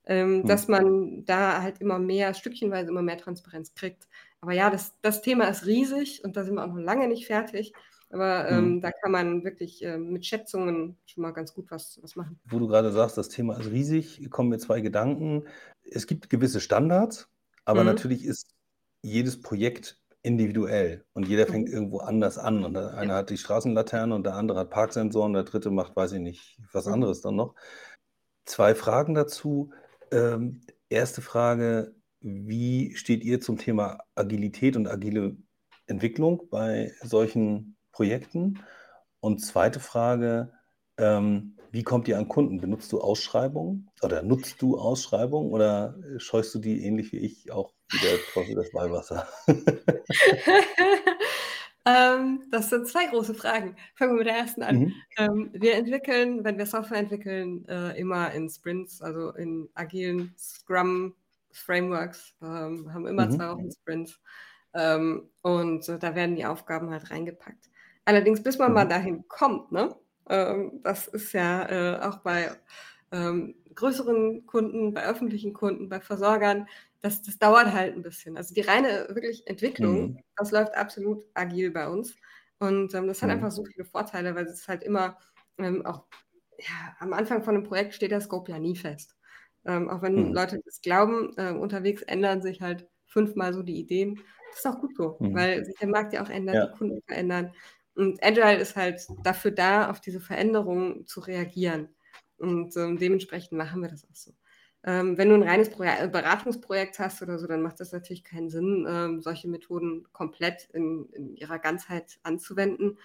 ähm, mhm. dass man da halt immer mehr, stückchenweise immer mehr Transparenz kriegt. Aber ja, das, das Thema ist riesig und da sind wir auch noch lange nicht fertig. Aber ähm, mhm. da kann man wirklich äh, mit Schätzungen schon mal ganz gut was, was machen. Wo du gerade sagst, das Thema ist riesig, kommen mir zwei Gedanken. Es gibt gewisse Standards, aber mhm. natürlich ist jedes Projekt individuell und jeder fängt mhm. irgendwo anders an. Und der eine ja. hat die Straßenlaterne und der andere hat Parksensoren, der dritte macht, weiß ich nicht, was mhm. anderes dann noch. Zwei Fragen dazu. Ähm, erste Frage, wie steht ihr zum Thema Agilität und agile Entwicklung bei solchen Projekten? Und zweite Frage, ähm, wie kommt ihr an Kunden? Benutzt du Ausschreibungen oder nutzt du Ausschreibungen oder scheust du die ähnlich wie ich auch wieder Teufel das Weihwasser? ähm, das sind zwei große Fragen. Fangen wir mit der ersten an. Mhm. Ähm, wir entwickeln, wenn wir Software entwickeln, äh, immer in Sprints, also in agilen Scrum-Frameworks, ähm, haben immer mhm. zwei Wochen Sprints. Ähm, und äh, da werden die Aufgaben halt reingepackt. Allerdings, bis man mhm. mal dahin kommt, ne? Ähm, das ist ja äh, auch bei ähm, größeren Kunden, bei öffentlichen Kunden, bei Versorgern, das, das dauert halt ein bisschen. Also die reine wirklich Entwicklung, mhm. das läuft absolut agil bei uns. Und ähm, das hat mhm. einfach so viele Vorteile, weil es halt immer auch ja, am Anfang von einem Projekt steht der Scope ja nie fest. Auch wenn mhm. Leute das glauben, äh, unterwegs ändern sich halt fünfmal so die Ideen. Das ist auch gut so, mhm. weil sich der Markt ja auch ändert, ja. die Kunden verändern. Und Agile ist halt dafür da, auf diese Veränderungen zu reagieren. Und ähm, dementsprechend machen wir das auch so. Ähm, wenn du ein reines Pro äh, Beratungsprojekt hast oder so, dann macht das natürlich keinen Sinn, ähm, solche Methoden komplett in, in, ihrer Ganzheit anzuwenden.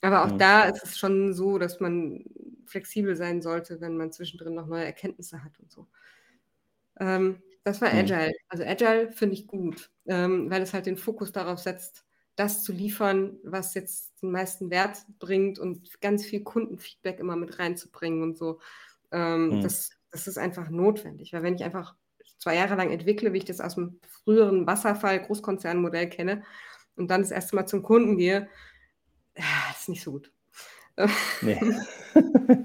Aber auch ja. da ist es schon so, dass man flexibel sein sollte, wenn man zwischendrin noch neue Erkenntnisse hat und so. Ähm, das war Agile. Also Agile finde ich gut, ähm, weil es halt den Fokus darauf setzt, das zu liefern, was jetzt den meisten Wert bringt und ganz viel Kundenfeedback immer mit reinzubringen und so. Ähm, mhm. das, das ist einfach notwendig, weil wenn ich einfach zwei Jahre lang entwickle, wie ich das aus dem früheren Wasserfall-Großkonzernmodell kenne und dann das erste Mal zum Kunden gehe, das ist nicht so gut. Nee.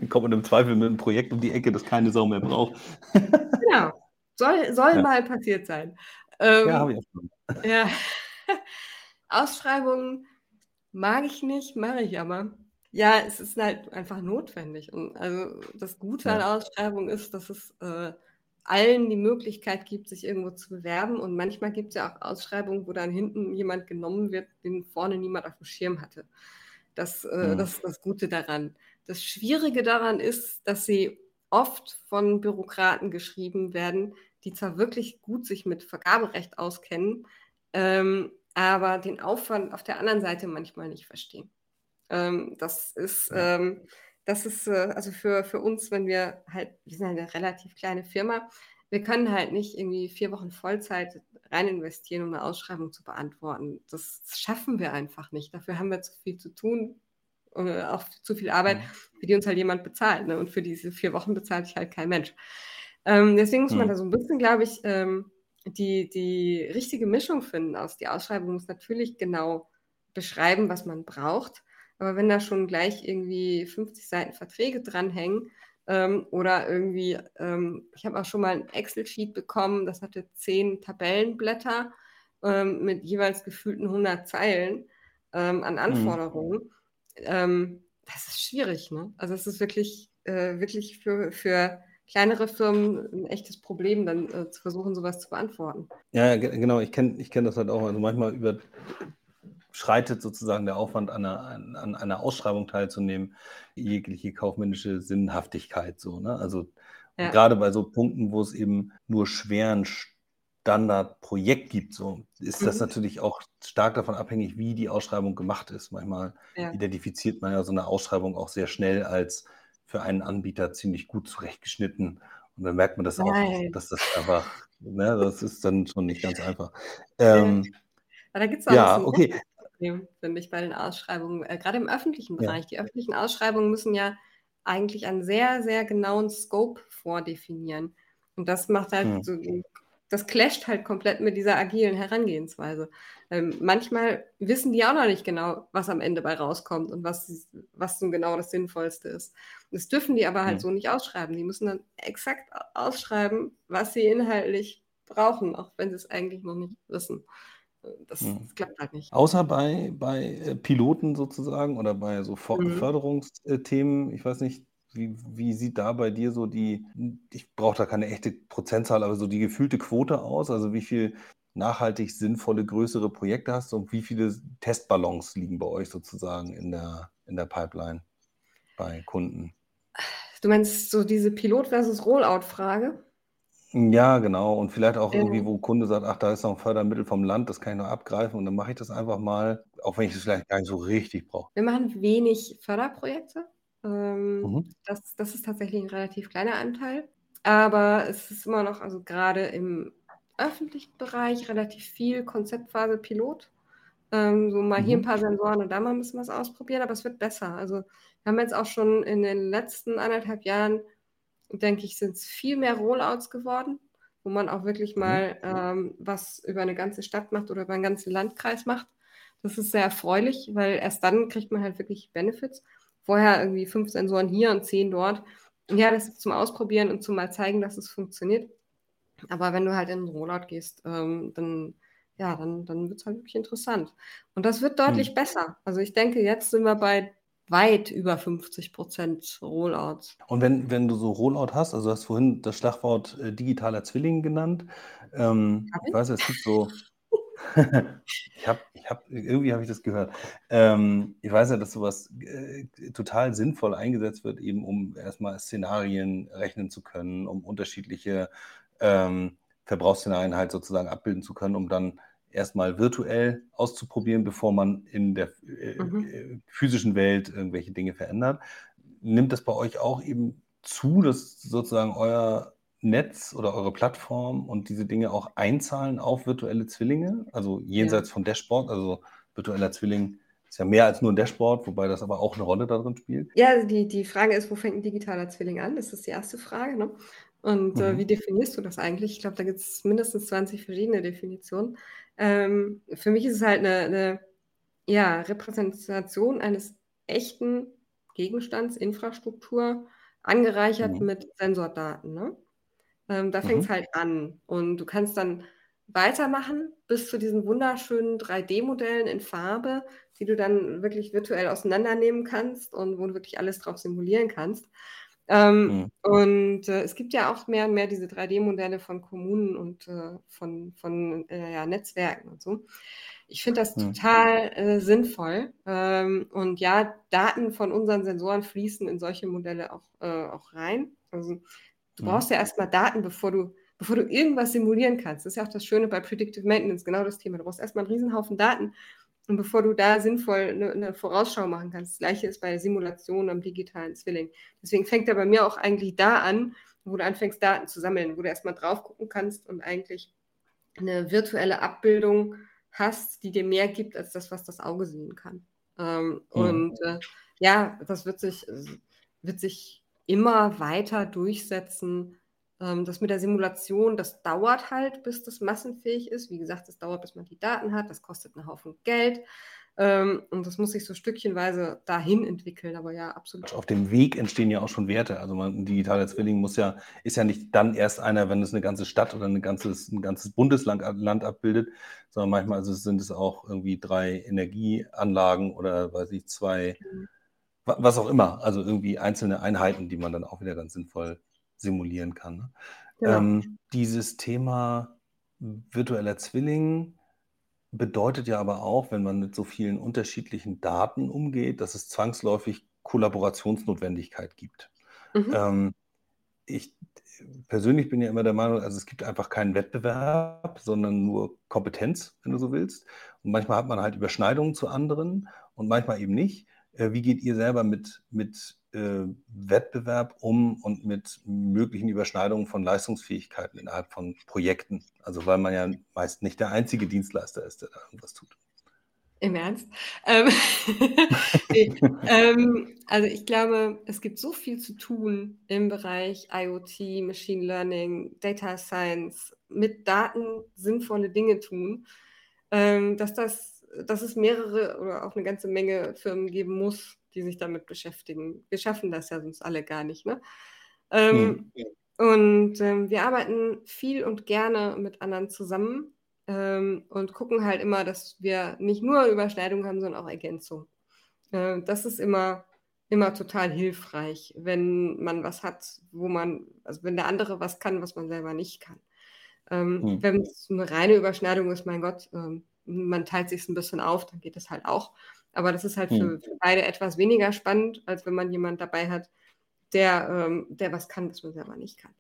Kommt man im Zweifel mit einem Projekt um die Ecke, das keine Sau mehr braucht. genau. Soll, soll ja. mal passiert sein. Ähm, ja, habe ich auch schon. Ja. Ausschreibungen mag ich nicht, mache ich aber. Ja, es ist halt einfach notwendig. Und also das Gute ja. an Ausschreibungen ist, dass es äh, allen die Möglichkeit gibt, sich irgendwo zu bewerben. Und manchmal gibt es ja auch Ausschreibungen, wo dann hinten jemand genommen wird, den vorne niemand auf dem Schirm hatte. Das, äh, mhm. das ist das Gute daran. Das Schwierige daran ist, dass sie oft von Bürokraten geschrieben werden, die zwar wirklich gut sich mit Vergaberecht auskennen, ähm, aber den Aufwand auf der anderen Seite manchmal nicht verstehen. Ähm, das ist, ähm, das ist äh, also für, für uns, wenn wir halt, wir sind eine relativ kleine Firma, wir können halt nicht irgendwie vier Wochen Vollzeit rein investieren, um eine Ausschreibung zu beantworten. Das, das schaffen wir einfach nicht. Dafür haben wir zu viel zu tun, äh, auch zu viel Arbeit, für die uns halt jemand bezahlt. Ne? Und für diese vier Wochen bezahlt sich halt kein Mensch. Ähm, deswegen muss man mhm. da so ein bisschen, glaube ich, ähm, die, die richtige Mischung finden aus. Die Ausschreibung muss natürlich genau beschreiben, was man braucht. Aber wenn da schon gleich irgendwie 50 Seiten Verträge dranhängen ähm, oder irgendwie, ähm, ich habe auch schon mal ein Excel-Sheet bekommen, das hatte zehn Tabellenblätter ähm, mit jeweils gefühlten 100 Zeilen ähm, an mhm. Anforderungen. Mhm. das ist schwierig. Ne? Also es ist wirklich, äh, wirklich für, für kleinere Firmen ein echtes Problem, dann äh, zu versuchen, sowas zu beantworten. Ja, genau. Ich kenne ich kenn das halt auch. Also manchmal überschreitet sozusagen der Aufwand, an einer, an einer Ausschreibung teilzunehmen, jegliche kaufmännische Sinnhaftigkeit. So, ne? Also ja. gerade bei so Punkten, wo es eben nur schweren Standardprojekt gibt, so ist das mhm. natürlich auch stark davon abhängig, wie die Ausschreibung gemacht ist. Manchmal ja. identifiziert man ja so eine Ausschreibung auch sehr schnell als für einen Anbieter ziemlich gut zurechtgeschnitten. Und dann merkt man das auch, dass das einfach, ne, das ist dann schon nicht ganz einfach. Ähm, da gibt es auch ja, ein okay. Problem, finde ich, bei den Ausschreibungen, äh, gerade im öffentlichen Bereich. Ja. Die öffentlichen Ausschreibungen müssen ja eigentlich einen sehr, sehr genauen Scope vordefinieren. Und das macht halt hm. so das clasht halt komplett mit dieser agilen Herangehensweise. Ähm, manchmal wissen die auch noch nicht genau, was am Ende bei rauskommt und was, was nun genau das Sinnvollste ist. Das dürfen die aber halt mhm. so nicht ausschreiben. Die müssen dann exakt ausschreiben, was sie inhaltlich brauchen, auch wenn sie es eigentlich noch nicht wissen. Das, mhm. das klappt halt nicht. Außer bei, bei äh, Piloten sozusagen oder bei so mhm. Förderungsthemen, ich weiß nicht, wie, wie sieht da bei dir so die, ich brauche da keine echte Prozentzahl, aber so die gefühlte Quote aus? Also wie viel nachhaltig sinnvolle größere Projekte hast du und wie viele Testballons liegen bei euch sozusagen in der, in der Pipeline bei Kunden? Du meinst so diese Pilot- versus Rollout-Frage? Ja, genau. Und vielleicht auch irgendwie, ähm. wo Kunde sagt, ach, da ist noch ein Fördermittel vom Land, das kann ich noch abgreifen und dann mache ich das einfach mal, auch wenn ich es vielleicht gar nicht so richtig brauche. Wir machen wenig Förderprojekte. Ähm, mhm. das, das ist tatsächlich ein relativ kleiner Anteil. Aber es ist immer noch, also gerade im öffentlichen Bereich, relativ viel Konzeptphase Pilot. Ähm, so mal mhm. hier ein paar Sensoren und da mal ein bisschen was ausprobieren, aber es wird besser. Also wir haben jetzt auch schon in den letzten anderthalb Jahren, denke ich, sind es viel mehr Rollouts geworden, wo man auch wirklich mhm. mal ähm, was über eine ganze Stadt macht oder über einen ganzen Landkreis macht. Das ist sehr erfreulich, weil erst dann kriegt man halt wirklich Benefits vorher irgendwie fünf Sensoren hier und zehn dort. Ja, das ist zum Ausprobieren und zum mal zeigen, dass es funktioniert. Aber wenn du halt in den Rollout gehst, ähm, dann, ja, dann, dann wird es halt wirklich interessant. Und das wird deutlich hm. besser. Also ich denke, jetzt sind wir bei weit über 50 Prozent Rollouts. Und wenn, wenn du so Rollout hast, also du hast vorhin das Schlagwort äh, digitaler Zwilling genannt. Ähm, ich weiß, es gibt so, ich habe, ich hab, irgendwie habe ich das gehört. Ähm, ich weiß ja, dass sowas äh, total sinnvoll eingesetzt wird, eben um erstmal Szenarien rechnen zu können, um unterschiedliche ähm, Verbrauchsszenarien halt sozusagen abbilden zu können, um dann erstmal virtuell auszuprobieren, bevor man in der äh, mhm. Äh, physischen Welt irgendwelche Dinge verändert. Nimmt das bei euch auch eben zu, dass sozusagen euer Netz oder eure Plattform und diese Dinge auch einzahlen auf virtuelle Zwillinge? Also jenseits ja. von Dashboard, also virtueller Zwilling ist ja mehr als nur ein Dashboard, wobei das aber auch eine Rolle darin spielt. Ja, die, die Frage ist, wo fängt ein digitaler Zwilling an? Das ist die erste Frage. Ne? Und äh, wie definierst du das eigentlich? Ich glaube, da gibt es mindestens 20 verschiedene Definitionen. Ähm, für mich ist es halt eine, eine ja, Repräsentation eines echten Gegenstands, Infrastruktur, angereichert Mhm. mit Sensordaten. Ne? Ähm, da fängt es Mhm. halt an. Und du kannst dann weitermachen bis zu diesen wunderschönen 3D-Modellen in Farbe, die du dann wirklich virtuell auseinandernehmen kannst und wo du wirklich alles drauf simulieren kannst. Ähm, Mhm. und äh, es gibt ja auch mehr und mehr diese 3D-Modelle von Kommunen und äh, von, von äh, ja, Netzwerken und so. Ich finde das Mhm. total äh, sinnvoll. Ähm, und ja, Daten von unseren Sensoren fließen in solche Modelle auch, äh, auch rein. Also du Mhm. brauchst ja erstmal Daten, bevor du, bevor du irgendwas simulieren kannst. Das ist ja auch das Schöne bei Predictive Maintenance, genau das Thema. Du brauchst erstmal einen Riesenhaufen Daten. Und bevor du da sinnvoll eine, eine Vorausschau machen kannst, das gleiche ist bei Simulationen am digitalen Zwilling. Deswegen fängt er bei mir auch eigentlich da an, wo du anfängst, Daten zu sammeln, wo du erstmal drauf gucken kannst und eigentlich eine virtuelle Abbildung hast, die dir mehr gibt als das, was das Auge sehen kann. Ähm, Mhm. Und äh, ja, das wird sich, wird sich immer weiter durchsetzen. Ähm, das mit der Simulation, das dauert halt, bis das massenfähig ist. Wie gesagt, das dauert, bis man die Daten hat. Das kostet einen Haufen Geld. Ähm, und das muss sich so stückchenweise dahin entwickeln. Aber ja, absolut. Auf dem Weg entstehen ja auch schon Werte. Also man, ein digitaler Zwilling muss ja, ist ja nicht dann erst einer, wenn es eine ganze Stadt oder ein ganzes, ein ganzes Bundesland Land abbildet, sondern manchmal also sind es auch irgendwie drei Energieanlagen oder weiß ich, zwei, Mhm. Wa- was auch immer. Also irgendwie einzelne Einheiten, die man dann auch wieder ganz sinnvoll simulieren kann. Ne? Genau. Ähm, dieses Thema virtueller Zwilling bedeutet ja aber auch, wenn man mit so vielen unterschiedlichen Daten umgeht, dass es zwangsläufig Kollaborationsnotwendigkeit gibt. Mhm. Ähm, ich persönlich bin ja immer der Meinung, also es gibt einfach keinen Wettbewerb, sondern nur Kompetenz, wenn du so willst. Und manchmal hat man halt Überschneidungen zu anderen und manchmal eben nicht. Äh, wie geht ihr selber mit, mit äh, Wettbewerb um und mit möglichen Überschneidungen von Leistungsfähigkeiten innerhalb von Projekten? Also weil man ja meist nicht der einzige Dienstleister ist, der da irgendwas tut. Im Ernst? Ähm, nee, ähm, also ich glaube, es gibt so viel zu tun im Bereich IoT, Machine Learning, Data Science, mit Daten sinnvolle Dinge tun, ähm, dass, das, dass es mehrere oder auch eine ganze Menge Firmen geben muss, die sich damit beschäftigen. Wir schaffen das ja sonst alle gar nicht. Ne? Ähm, Hm. Und ähm, wir arbeiten viel und gerne mit anderen zusammen ähm, und gucken halt immer, dass wir nicht nur Überschneidungen haben, sondern auch Ergänzung. Äh, das ist immer, immer total hilfreich, wenn man was hat, wo man, also wenn der andere was kann, was man selber nicht kann. Ähm, Hm. Wenn es eine reine Überschneidung ist, mein Gott, ähm, man teilt sich ein bisschen auf, dann geht das halt auch. Aber das ist halt Hm. für, für beide etwas weniger spannend, als wenn man jemanden dabei hat, der, ähm, der was kann, was man selber nicht kann.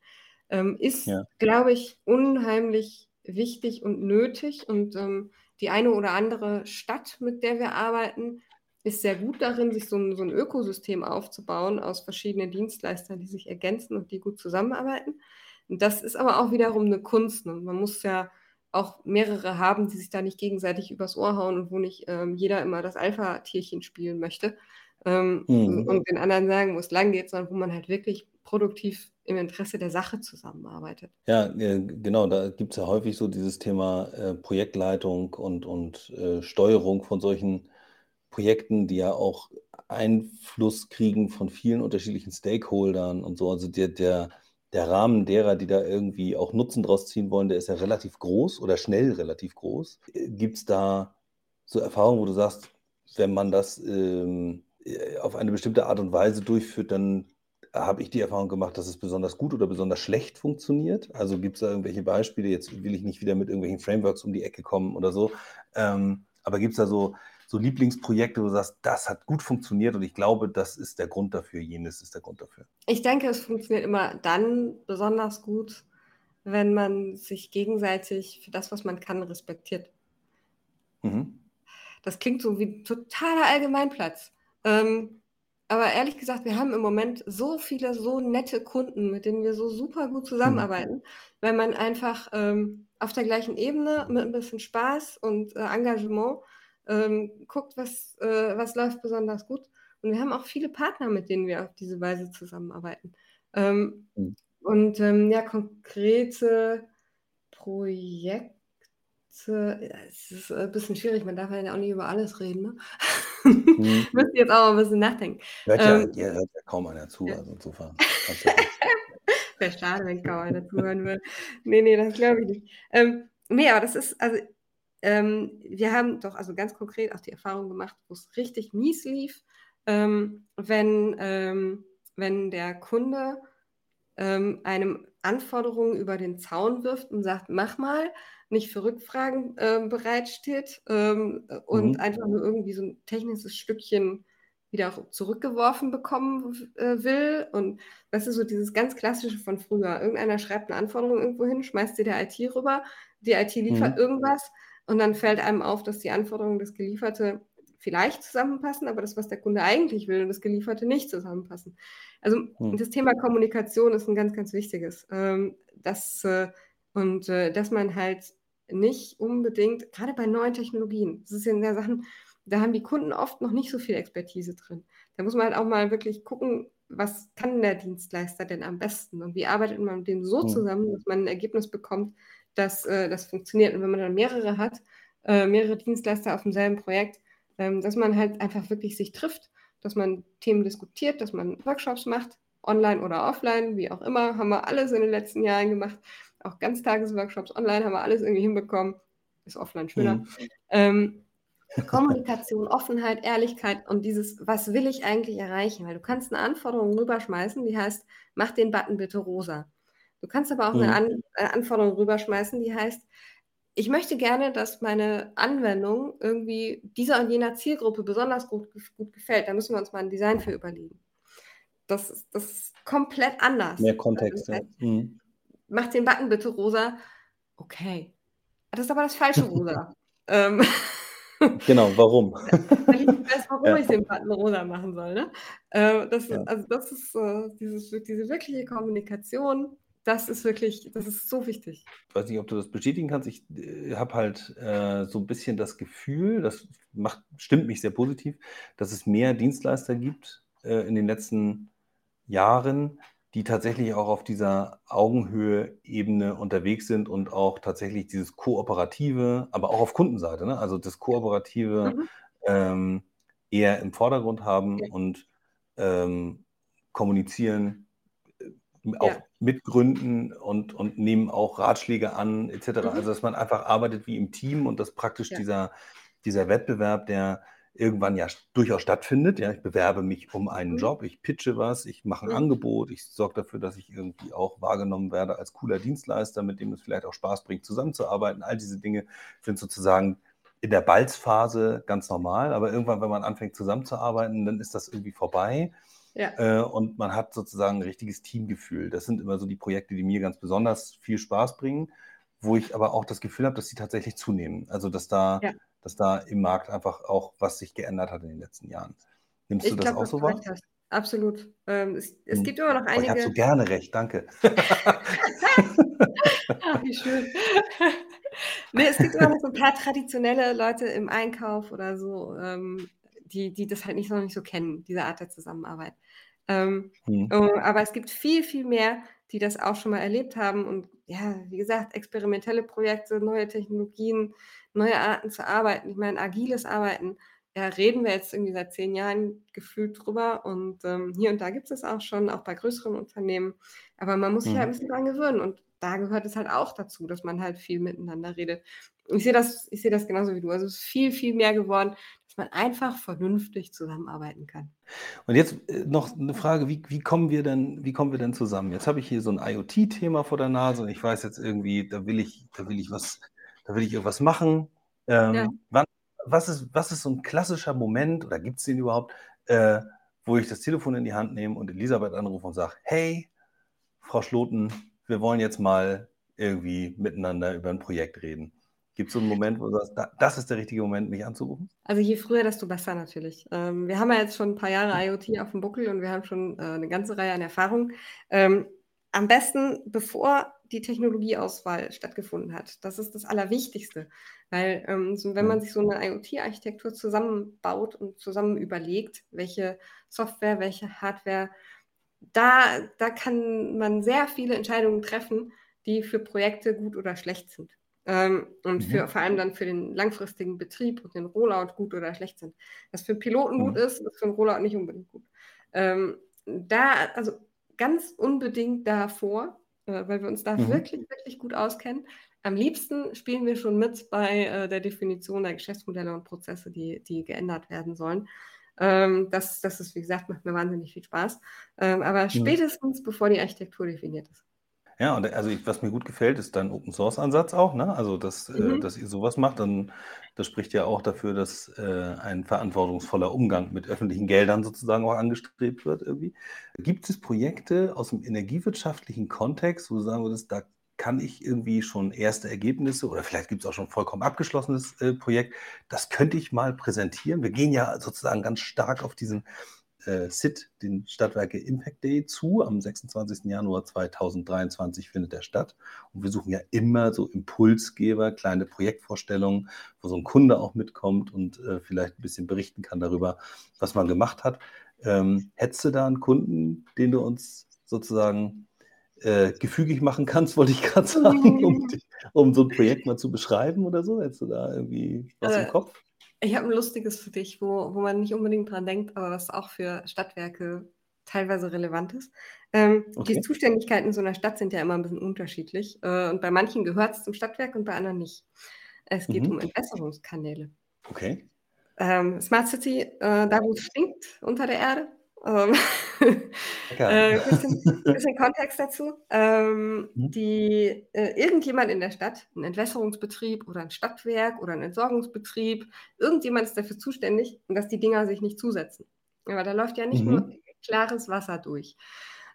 Ähm, ist, Ja. glaube ich, unheimlich wichtig und nötig. Und ähm, die eine oder andere Stadt, mit der wir arbeiten, ist sehr gut darin, sich so ein, so ein Ökosystem aufzubauen aus verschiedenen Dienstleistern, die sich ergänzen und die gut zusammenarbeiten. Und das ist aber auch wiederum eine Kunst. Und man muss ja auch mehrere haben, die sich da nicht gegenseitig übers Ohr hauen und wo nicht ähm, jeder immer das Alpha-Tierchen spielen möchte ähm, Mhm. und den anderen sagen, wo es lang geht, sondern wo man halt wirklich produktiv im Interesse der Sache zusammenarbeitet. Ja, genau, da gibt es ja häufig so dieses Thema äh, Projektleitung und, und äh, Steuerung von solchen Projekten, die ja auch Einfluss kriegen von vielen unterschiedlichen Stakeholdern und so. Also der, der, der Rahmen derer, die da irgendwie auch Nutzen draus ziehen wollen, der ist ja relativ groß oder schnell relativ groß. Gibt es da so Erfahrungen, wo du sagst, wenn man das ähm, äh, auf eine bestimmte Art und Weise durchführt, dann habe ich die Erfahrung gemacht, dass es besonders gut oder besonders schlecht funktioniert. Also gibt es da irgendwelche Beispiele? Jetzt will ich nicht wieder mit irgendwelchen Frameworks um die Ecke kommen oder so. Ähm, aber gibt es da so, so Lieblingsprojekte, wo du sagst, das hat gut funktioniert und ich glaube, das ist der Grund dafür, jenes ist der Grund dafür? Ich denke, es funktioniert immer dann besonders gut, wenn man sich gegenseitig für das, was man kann, respektiert. Mhm. Das klingt so wie totaler Allgemeinplatz. Ähm, aber ehrlich gesagt, wir haben im Moment so viele, so nette Kunden, mit denen wir so super gut zusammenarbeiten, mhm. weil man einfach ähm, auf der gleichen Ebene mit ein bisschen Spaß und äh, Engagement ähm, guckt, was, äh, was läuft besonders gut. Und wir haben auch viele Partner, mit denen wir auf diese Weise zusammenarbeiten. Ähm, mhm. Und ähm, ja, konkrete Projekte, es ist ein bisschen schwierig, man darf ja auch nicht über alles reden. Ne? Mhm. Müsste jetzt auch mal ein bisschen nachdenken. Hört ja, ähm, hört ja kaum einer zu, ja. also insofern. Wäre schade, wenn kaum einer zuhören würde. Nee, nee, das glaube ich nicht. Ähm, nee, aber das ist, also ähm, wir haben doch also ganz konkret auch die Erfahrung gemacht, wo es richtig mies lief, ähm, wenn, ähm, wenn der Kunde ähm, einem Anforderungen über den Zaun wirft und sagt, mach mal, nicht für Rückfragen äh, bereitsteht ähm, und mhm. einfach nur irgendwie so ein technisches Stückchen wieder zurückgeworfen bekommen äh, will. Und das ist so dieses ganz klassische von früher. Irgendeiner schreibt eine Anforderung irgendwo hin, schmeißt sie der IT rüber, die IT liefert mhm. irgendwas und dann fällt einem auf, dass die Anforderungen des Gelieferte vielleicht zusammenpassen, aber das, was der Kunde eigentlich will und das Gelieferte nicht zusammenpassen. Also mhm. das Thema Kommunikation ist ein ganz, ganz wichtiges. Ähm, das, äh, und äh, dass man halt nicht unbedingt, gerade bei neuen Technologien, das ist ja in der Sachen, da haben die Kunden oft noch nicht so viel Expertise drin. Da muss man halt auch mal wirklich gucken, was kann der Dienstleister denn am besten und wie arbeitet man mit dem so hm. zusammen, dass man ein Ergebnis bekommt, dass äh, das funktioniert. Und wenn man dann mehrere hat, äh, mehrere Dienstleister auf demselben Projekt, ähm, dass man halt einfach wirklich sich trifft, dass man Themen diskutiert, dass man Workshops macht, online oder offline, wie auch immer, haben wir alles in den letzten Jahren gemacht. Auch Ganztagesworkshops online haben wir alles irgendwie hinbekommen. Ist offline schöner. Mhm. Ähm, Kommunikation, Offenheit, Ehrlichkeit und dieses, was will ich eigentlich erreichen? Weil du kannst eine Anforderung rüberschmeißen, die heißt, mach den Button bitte rosa. Du kannst aber auch mhm. eine, An eine äh, Anforderung rüberschmeißen, die heißt, ich möchte gerne, dass meine Anwendung irgendwie dieser und jener Zielgruppe besonders gut, gut gefällt. Da müssen wir uns mal ein Design für überlegen. Das, ist, das ist komplett anders. Mehr Kontext. Also, ja. mhm. Mach den Button bitte rosa. Okay. Das ist aber das falsche rosa. ähm, Genau, warum? Weil ich nicht weiß, warum ja. ich den Button rosa machen soll. Ne? Äh, das, ja. Also das ist äh, dieses, diese wirkliche Kommunikation, das ist wirklich, das ist so wichtig. Ich weiß nicht, ob du das bestätigen kannst. Ich äh, habe halt äh, so ein bisschen das Gefühl, das macht, stimmt mich sehr positiv, dass es mehr Dienstleister gibt äh, in den letzten Jahren, die tatsächlich auch auf dieser Augenhöhe-Ebene unterwegs sind und auch tatsächlich dieses Kooperative, aber auch auf Kundenseite, ne? also das Kooperative mhm. ähm, eher im Vordergrund haben ja. und ähm, kommunizieren, auch ja. mitgründen und, und nehmen auch Ratschläge an, etc. Mhm. Also dass man einfach arbeitet wie im Team und dass praktisch ja. dieser, dieser Wettbewerb, der irgendwann ja durchaus stattfindet. Ja, ich bewerbe mich um einen mhm. Job, ich pitche was, ich mache ein mhm. Angebot, ich sorge dafür, dass ich irgendwie auch wahrgenommen werde als cooler Dienstleister, mit dem es vielleicht auch Spaß bringt, zusammenzuarbeiten. All diese Dinge sind sozusagen in der Balzphase ganz normal, aber irgendwann, wenn man anfängt zusammenzuarbeiten, dann ist das irgendwie vorbei. Ja. Äh, und man hat sozusagen ein richtiges Teamgefühl. Das sind immer so die Projekte, die mir ganz besonders viel Spaß bringen, wo ich aber auch das Gefühl habe, dass sie tatsächlich zunehmen. Also, dass da ja dass da im Markt einfach auch was sich geändert hat in den letzten Jahren. Nimmst ich du das glaub, auch so wahr? Absolut. Ähm, es, es hm. gibt immer noch einige. Oh, ich habe so gerne recht, danke. Ach, wie schön. nee, es gibt immer noch so ein paar traditionelle Leute im Einkauf oder so, ähm, die, die das halt nicht, noch nicht so kennen, diese Art der Zusammenarbeit. Ähm, hm. äh, aber es gibt viel, viel mehr, die das auch schon mal erlebt haben und ja, wie gesagt, experimentelle Projekte, neue Technologien, neue Arten zu arbeiten. Ich meine, agiles Arbeiten, ja, reden wir jetzt irgendwie seit zehn Jahren gefühlt drüber und ähm, hier und da gibt es auch schon, auch bei größeren Unternehmen. Aber man muss sich halt ein mhm. bisschen dran gewöhnen und da gehört es halt auch dazu, dass man halt viel miteinander redet. Ich sehe das, ich sehe das genauso wie du. Also es ist viel, viel mehr geworden, dass man einfach vernünftig zusammenarbeiten kann. Und jetzt äh, noch eine Frage, wie, wie, kommen wir denn, wie kommen wir denn zusammen? Jetzt habe ich hier so ein IoT-Thema vor der Nase und ich weiß jetzt irgendwie, da will ich, da will ich was da will ich irgendwas machen. Ähm, ja. wann, was, ist, was ist so ein klassischer Moment, oder gibt es den überhaupt, äh, wo ich das Telefon in die Hand nehme und Elisabeth anrufe und sage, hey, Frau Schloten, wir wollen jetzt mal irgendwie miteinander über ein Projekt reden. Gibt es so einen Moment, wo du sagst, das ist der richtige Moment, mich anzurufen? Also je früher, desto besser natürlich. Ähm, wir haben ja jetzt schon ein paar Jahre IoT auf dem Buckel und wir haben schon äh, eine ganze Reihe an Erfahrungen. Ähm, am besten, bevor die Technologieauswahl stattgefunden hat. Das ist das Allerwichtigste, weil ähm, so, wenn man sich so eine IoT-Architektur zusammenbaut und zusammen überlegt, welche Software, welche Hardware da, da kann man sehr viele Entscheidungen treffen, die für Projekte gut oder schlecht sind. Ähm, und für, mhm. vor allem dann für den langfristigen Betrieb und den Rollout gut oder schlecht sind. Was für einen Piloten mhm. gut ist, ist für einen Rollout nicht unbedingt gut. Ähm, da, also ganz unbedingt davor, äh, weil wir uns da mhm. wirklich, wirklich gut auskennen. Am liebsten spielen wir schon mit bei äh, der Definition der Geschäftsmodelle und Prozesse, die, die geändert werden sollen. Ähm, das, das ist, wie gesagt, macht mir wahnsinnig viel Spaß. Ähm, aber spätestens, bevor die Architektur definiert ist. Ja, und also ich, was mir gut gefällt, ist dein Open Source Ansatz auch, ne? Also dass, äh, mhm. äh, dass ihr sowas macht, dann das spricht ja auch dafür, dass äh, ein verantwortungsvoller Umgang mit öffentlichen Geldern sozusagen auch angestrebt wird irgendwie. Gibt es Projekte aus dem energiewirtschaftlichen Kontext, wo du sagen würdest, da kann ich irgendwie schon erste Ergebnisse oder vielleicht gibt es auch schon ein vollkommen abgeschlossenes äh, Projekt, das könnte ich mal präsentieren. Wir gehen ja sozusagen ganz stark auf diesen äh, SIT, den Stadtwerke Impact Day, zu. Am 26. Januar 2023 findet der statt. Und wir suchen ja immer so Impulsgeber, kleine Projektvorstellungen, wo so ein Kunde auch mitkommt und äh, vielleicht ein bisschen berichten kann darüber, was man gemacht hat. Ähm, hättest du da einen Kunden, den du uns sozusagen äh, gefügig machen kannst, wollte ich gerade sagen, um, um, so ein Projekt mal zu beschreiben oder so? Hättest du da irgendwie was äh, im Kopf? Ich habe ein lustiges für dich, wo, wo man nicht unbedingt dran denkt, aber was auch für Stadtwerke teilweise relevant ist. Ähm, okay. Die Zuständigkeiten in so einer Stadt sind ja immer ein bisschen unterschiedlich. Äh, und bei manchen gehört es zum Stadtwerk und bei anderen nicht. Es geht mhm. um Entwässerungskanäle. Okay. Ähm, Smart City, äh, da wo es stinkt unter der Erde, ähm, äh, bisschen, bisschen, Kontext dazu. Ähm, mhm. die, äh, irgendjemand in der Stadt, ein Entwässerungsbetrieb oder ein Stadtwerk oder ein Entsorgungsbetrieb, irgendjemand ist dafür zuständig, dass die Dinger sich nicht zusetzen. Aber da läuft ja nicht mhm. nur klares Wasser durch.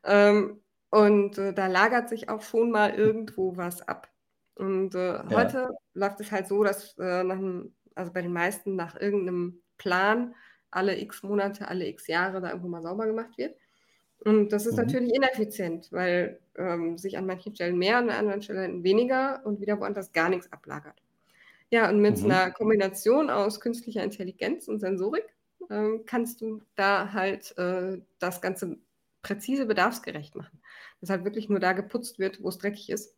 Ähm, und äh, da lagert sich auch schon mal irgendwo was ab. Und äh, ja. heute läuft es halt so, dass äh, nach einem, also bei den meisten nach irgendeinem Plan alle x Monate, alle x Jahre da irgendwo mal sauber gemacht wird. Und das ist mhm. natürlich ineffizient, weil ähm, sich an manchen Stellen mehr, an anderen Stellen weniger und wieder woanders gar nichts ablagert. Ja, und mit mhm. einer Kombination aus künstlicher Intelligenz und Sensorik ähm, kannst du da halt äh, das Ganze präzise bedarfsgerecht machen. Dass halt wirklich nur da geputzt wird, wo es dreckig ist.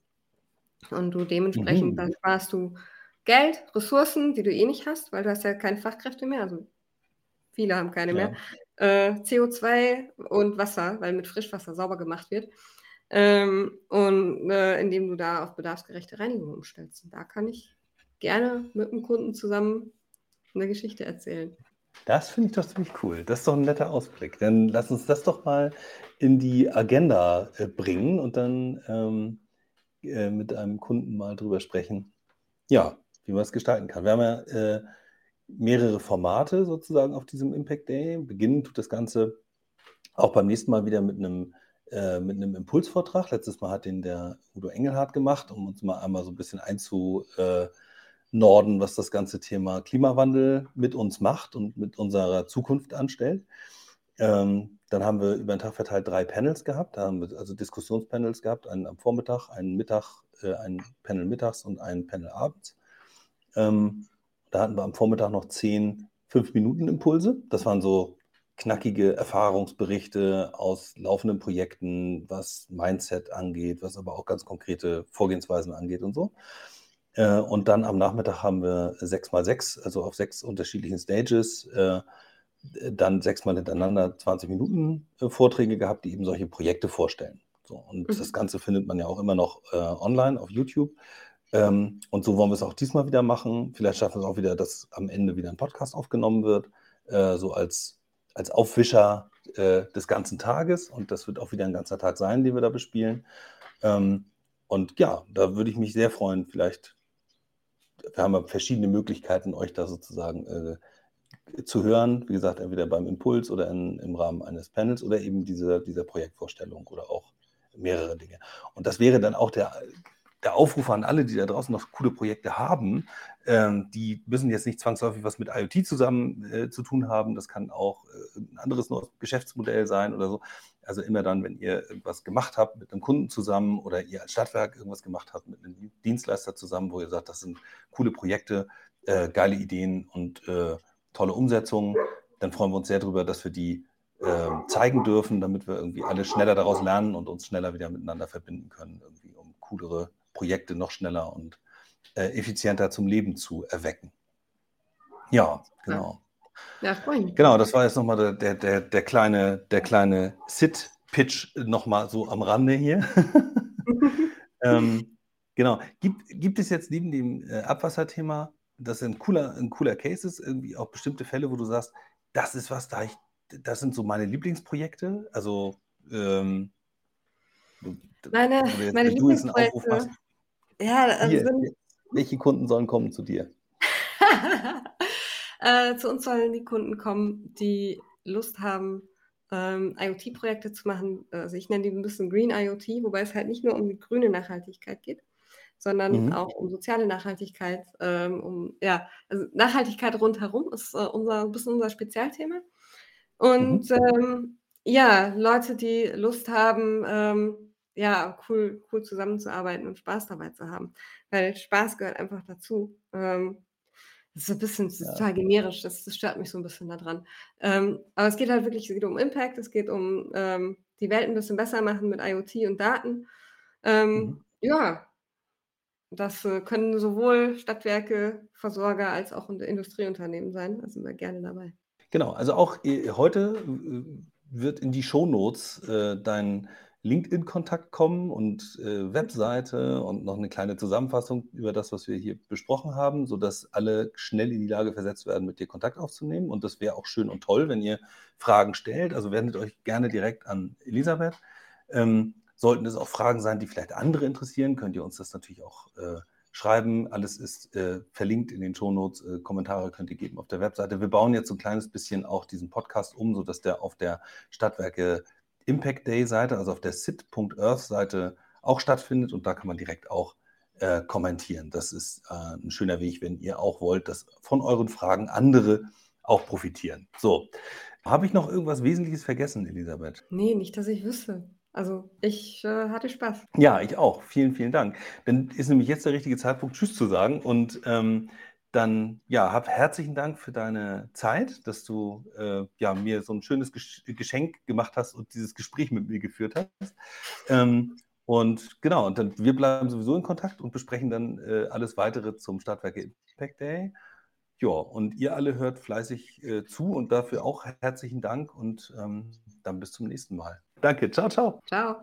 Und du dementsprechend, mhm. dann sparst du Geld, Ressourcen, die du eh nicht hast, weil du hast ja keine Fachkräfte mehr. Also viele haben keine ja. mehr, äh, CO2 und Wasser, weil mit Frischwasser sauber gemacht wird. Ähm, und äh, indem du da auf bedarfsgerechte Reinigung umstellst. Und da kann ich gerne mit dem Kunden zusammen eine Geschichte erzählen. Das finde ich doch ziemlich cool. Das ist doch ein netter Ausblick. Dann lass uns das doch mal in die Agenda äh, bringen und dann ähm, äh, mit einem Kunden mal drüber sprechen. Ja, wie man es gestalten kann. Wir haben ja äh, mehrere Formate sozusagen auf diesem Impact Day. Beginnen tut das Ganze auch beim nächsten Mal wieder mit einem, äh, mit einem Impulsvortrag. Letztes Mal hat den der Udo Engelhardt gemacht, um uns mal einmal so ein bisschen einzunorden, was das ganze Thema Klimawandel mit uns macht und mit unserer Zukunft anstellt. Ähm, dann haben wir über den Tag verteilt drei Panels gehabt, da haben wir also Diskussionspanels gehabt, einen am Vormittag, einen Mittag, äh, ein Panel mittags und ein Panel abends. Ähm, da hatten wir am Vormittag noch zehn 5-Minuten-Impulse. Das waren so knackige Erfahrungsberichte aus laufenden Projekten, was Mindset angeht, was aber auch ganz konkrete Vorgehensweisen angeht und so. Äh, und dann am Nachmittag haben wir 6x6, also auf sechs unterschiedlichen Stages, äh, dann sechsmal hintereinander 20 Minuten äh, Vorträge gehabt, die eben solche Projekte vorstellen. So, und mhm. das Ganze findet man ja auch immer noch online auf YouTube. Ähm, und so wollen wir es auch diesmal wieder machen. Vielleicht schaffen wir es auch wieder, dass am Ende wieder ein Podcast aufgenommen wird, äh, so als, als Aufwischer äh, des ganzen Tages. Und das wird auch wieder ein ganzer Tag sein, den wir da bespielen. Ähm, und ja, da würde ich mich sehr freuen. Vielleicht, wir haben ja verschiedene Möglichkeiten, euch da sozusagen äh, zu hören. Wie gesagt, entweder beim Impuls oder in, im Rahmen eines Panels oder eben dieser, dieser Projektvorstellung oder auch mehrere Dinge. Und das wäre dann auch der der Aufruf an alle, die da draußen noch coole Projekte haben, ähm, die müssen jetzt nicht zwangsläufig was mit IoT zusammen äh, zu tun haben. Das kann auch äh, ein anderes Geschäftsmodell sein oder so. Also immer dann, wenn ihr irgendwas gemacht habt mit einem Kunden zusammen oder ihr als Stadtwerk irgendwas gemacht habt mit einem Dienstleister zusammen, wo ihr sagt, das sind coole Projekte, äh, geile Ideen und äh, tolle Umsetzungen, dann freuen wir uns sehr darüber, dass wir die äh, zeigen dürfen, damit wir irgendwie alle schneller daraus lernen und uns schneller wieder miteinander verbinden können, irgendwie um coolere Projekte noch schneller und äh, effizienter zum Leben zu erwecken. Ja, genau. Ja, freue Genau, das war jetzt nochmal der, der, der, der kleine, der kleine Sit-Pitch nochmal so am Rande hier. ähm, genau. Gibt, gibt es jetzt neben dem äh, Abwasserthema, das ein cooler, ein cooler Case ist, irgendwie auch bestimmte Fälle, wo du sagst, das ist was, da ich, das sind so meine Lieblingsprojekte? Also, ähm, meine, meine Lieblingsprojekte. Ja, also Hier, welche Kunden sollen kommen zu dir? äh, zu uns sollen die Kunden kommen, die Lust haben, ähm, IoT-Projekte zu machen. Also ich nenne die ein bisschen Green IoT, wobei es halt nicht nur um die grüne Nachhaltigkeit geht, sondern mhm. auch um soziale Nachhaltigkeit, ähm, um ja, also Nachhaltigkeit rundherum ist äh, unser ein bisschen unser Spezialthema. Und mhm. ähm, ja, Leute, die Lust haben, ähm, ja, cool, cool zusammenzuarbeiten und Spaß dabei zu haben. Weil Spaß gehört einfach dazu. Ähm, das ist ein bisschen ja. total generisch, das, das, stört mich so ein bisschen daran. Ähm, aber es geht halt wirklich, es geht um Impact, es geht um ähm, die Welt ein bisschen besser machen mit IoT und Daten. Ähm, mhm. Ja, das äh, können sowohl Stadtwerke, Versorger als auch Industrieunternehmen sein. Da sind wir gerne dabei. Genau, also auch äh, heute äh, wird in die Shownotes äh, dein LinkedIn-Kontakt kommen und äh, Webseite und noch eine kleine Zusammenfassung über das, was wir hier besprochen haben, sodass alle schnell in die Lage versetzt werden, mit dir Kontakt aufzunehmen. Und das wäre auch schön und toll, wenn ihr Fragen stellt. Also wendet euch gerne direkt an Elisabeth. Ähm, sollten es auch Fragen sein, die vielleicht andere interessieren, könnt ihr uns das natürlich auch äh, schreiben. Alles ist äh, verlinkt in den Shownotes. Äh, Kommentare könnt ihr geben auf der Webseite. Wir bauen jetzt so ein kleines bisschen auch diesen Podcast um, sodass der auf der Stadtwerke Impact Day Seite, also auf der sit.earth Seite auch stattfindet und da kann man direkt auch äh, kommentieren. Das ist äh, ein schöner Weg, wenn ihr auch wollt, dass von euren Fragen andere auch profitieren. So, habe ich noch irgendwas Wesentliches vergessen, Elisabeth? Nee, nicht, dass ich wüsste. Also ich äh, hatte Spaß. Ja, ich auch. Vielen, vielen Dank. Dann ist nämlich jetzt der richtige Zeitpunkt, Tschüss zu sagen. Und ähm, dann ja, hab herzlichen Dank für deine Zeit, dass du äh, ja, mir so ein schönes Geschenk gemacht hast und dieses Gespräch mit mir geführt hast. Ähm, und genau, und dann wir bleiben sowieso in Kontakt und besprechen dann äh, alles weitere zum Stadtwerke Impact Day. Ja, und ihr alle hört fleißig äh, zu und dafür auch herzlichen Dank und ähm, dann bis zum nächsten Mal. Danke, ciao, ciao. Ciao.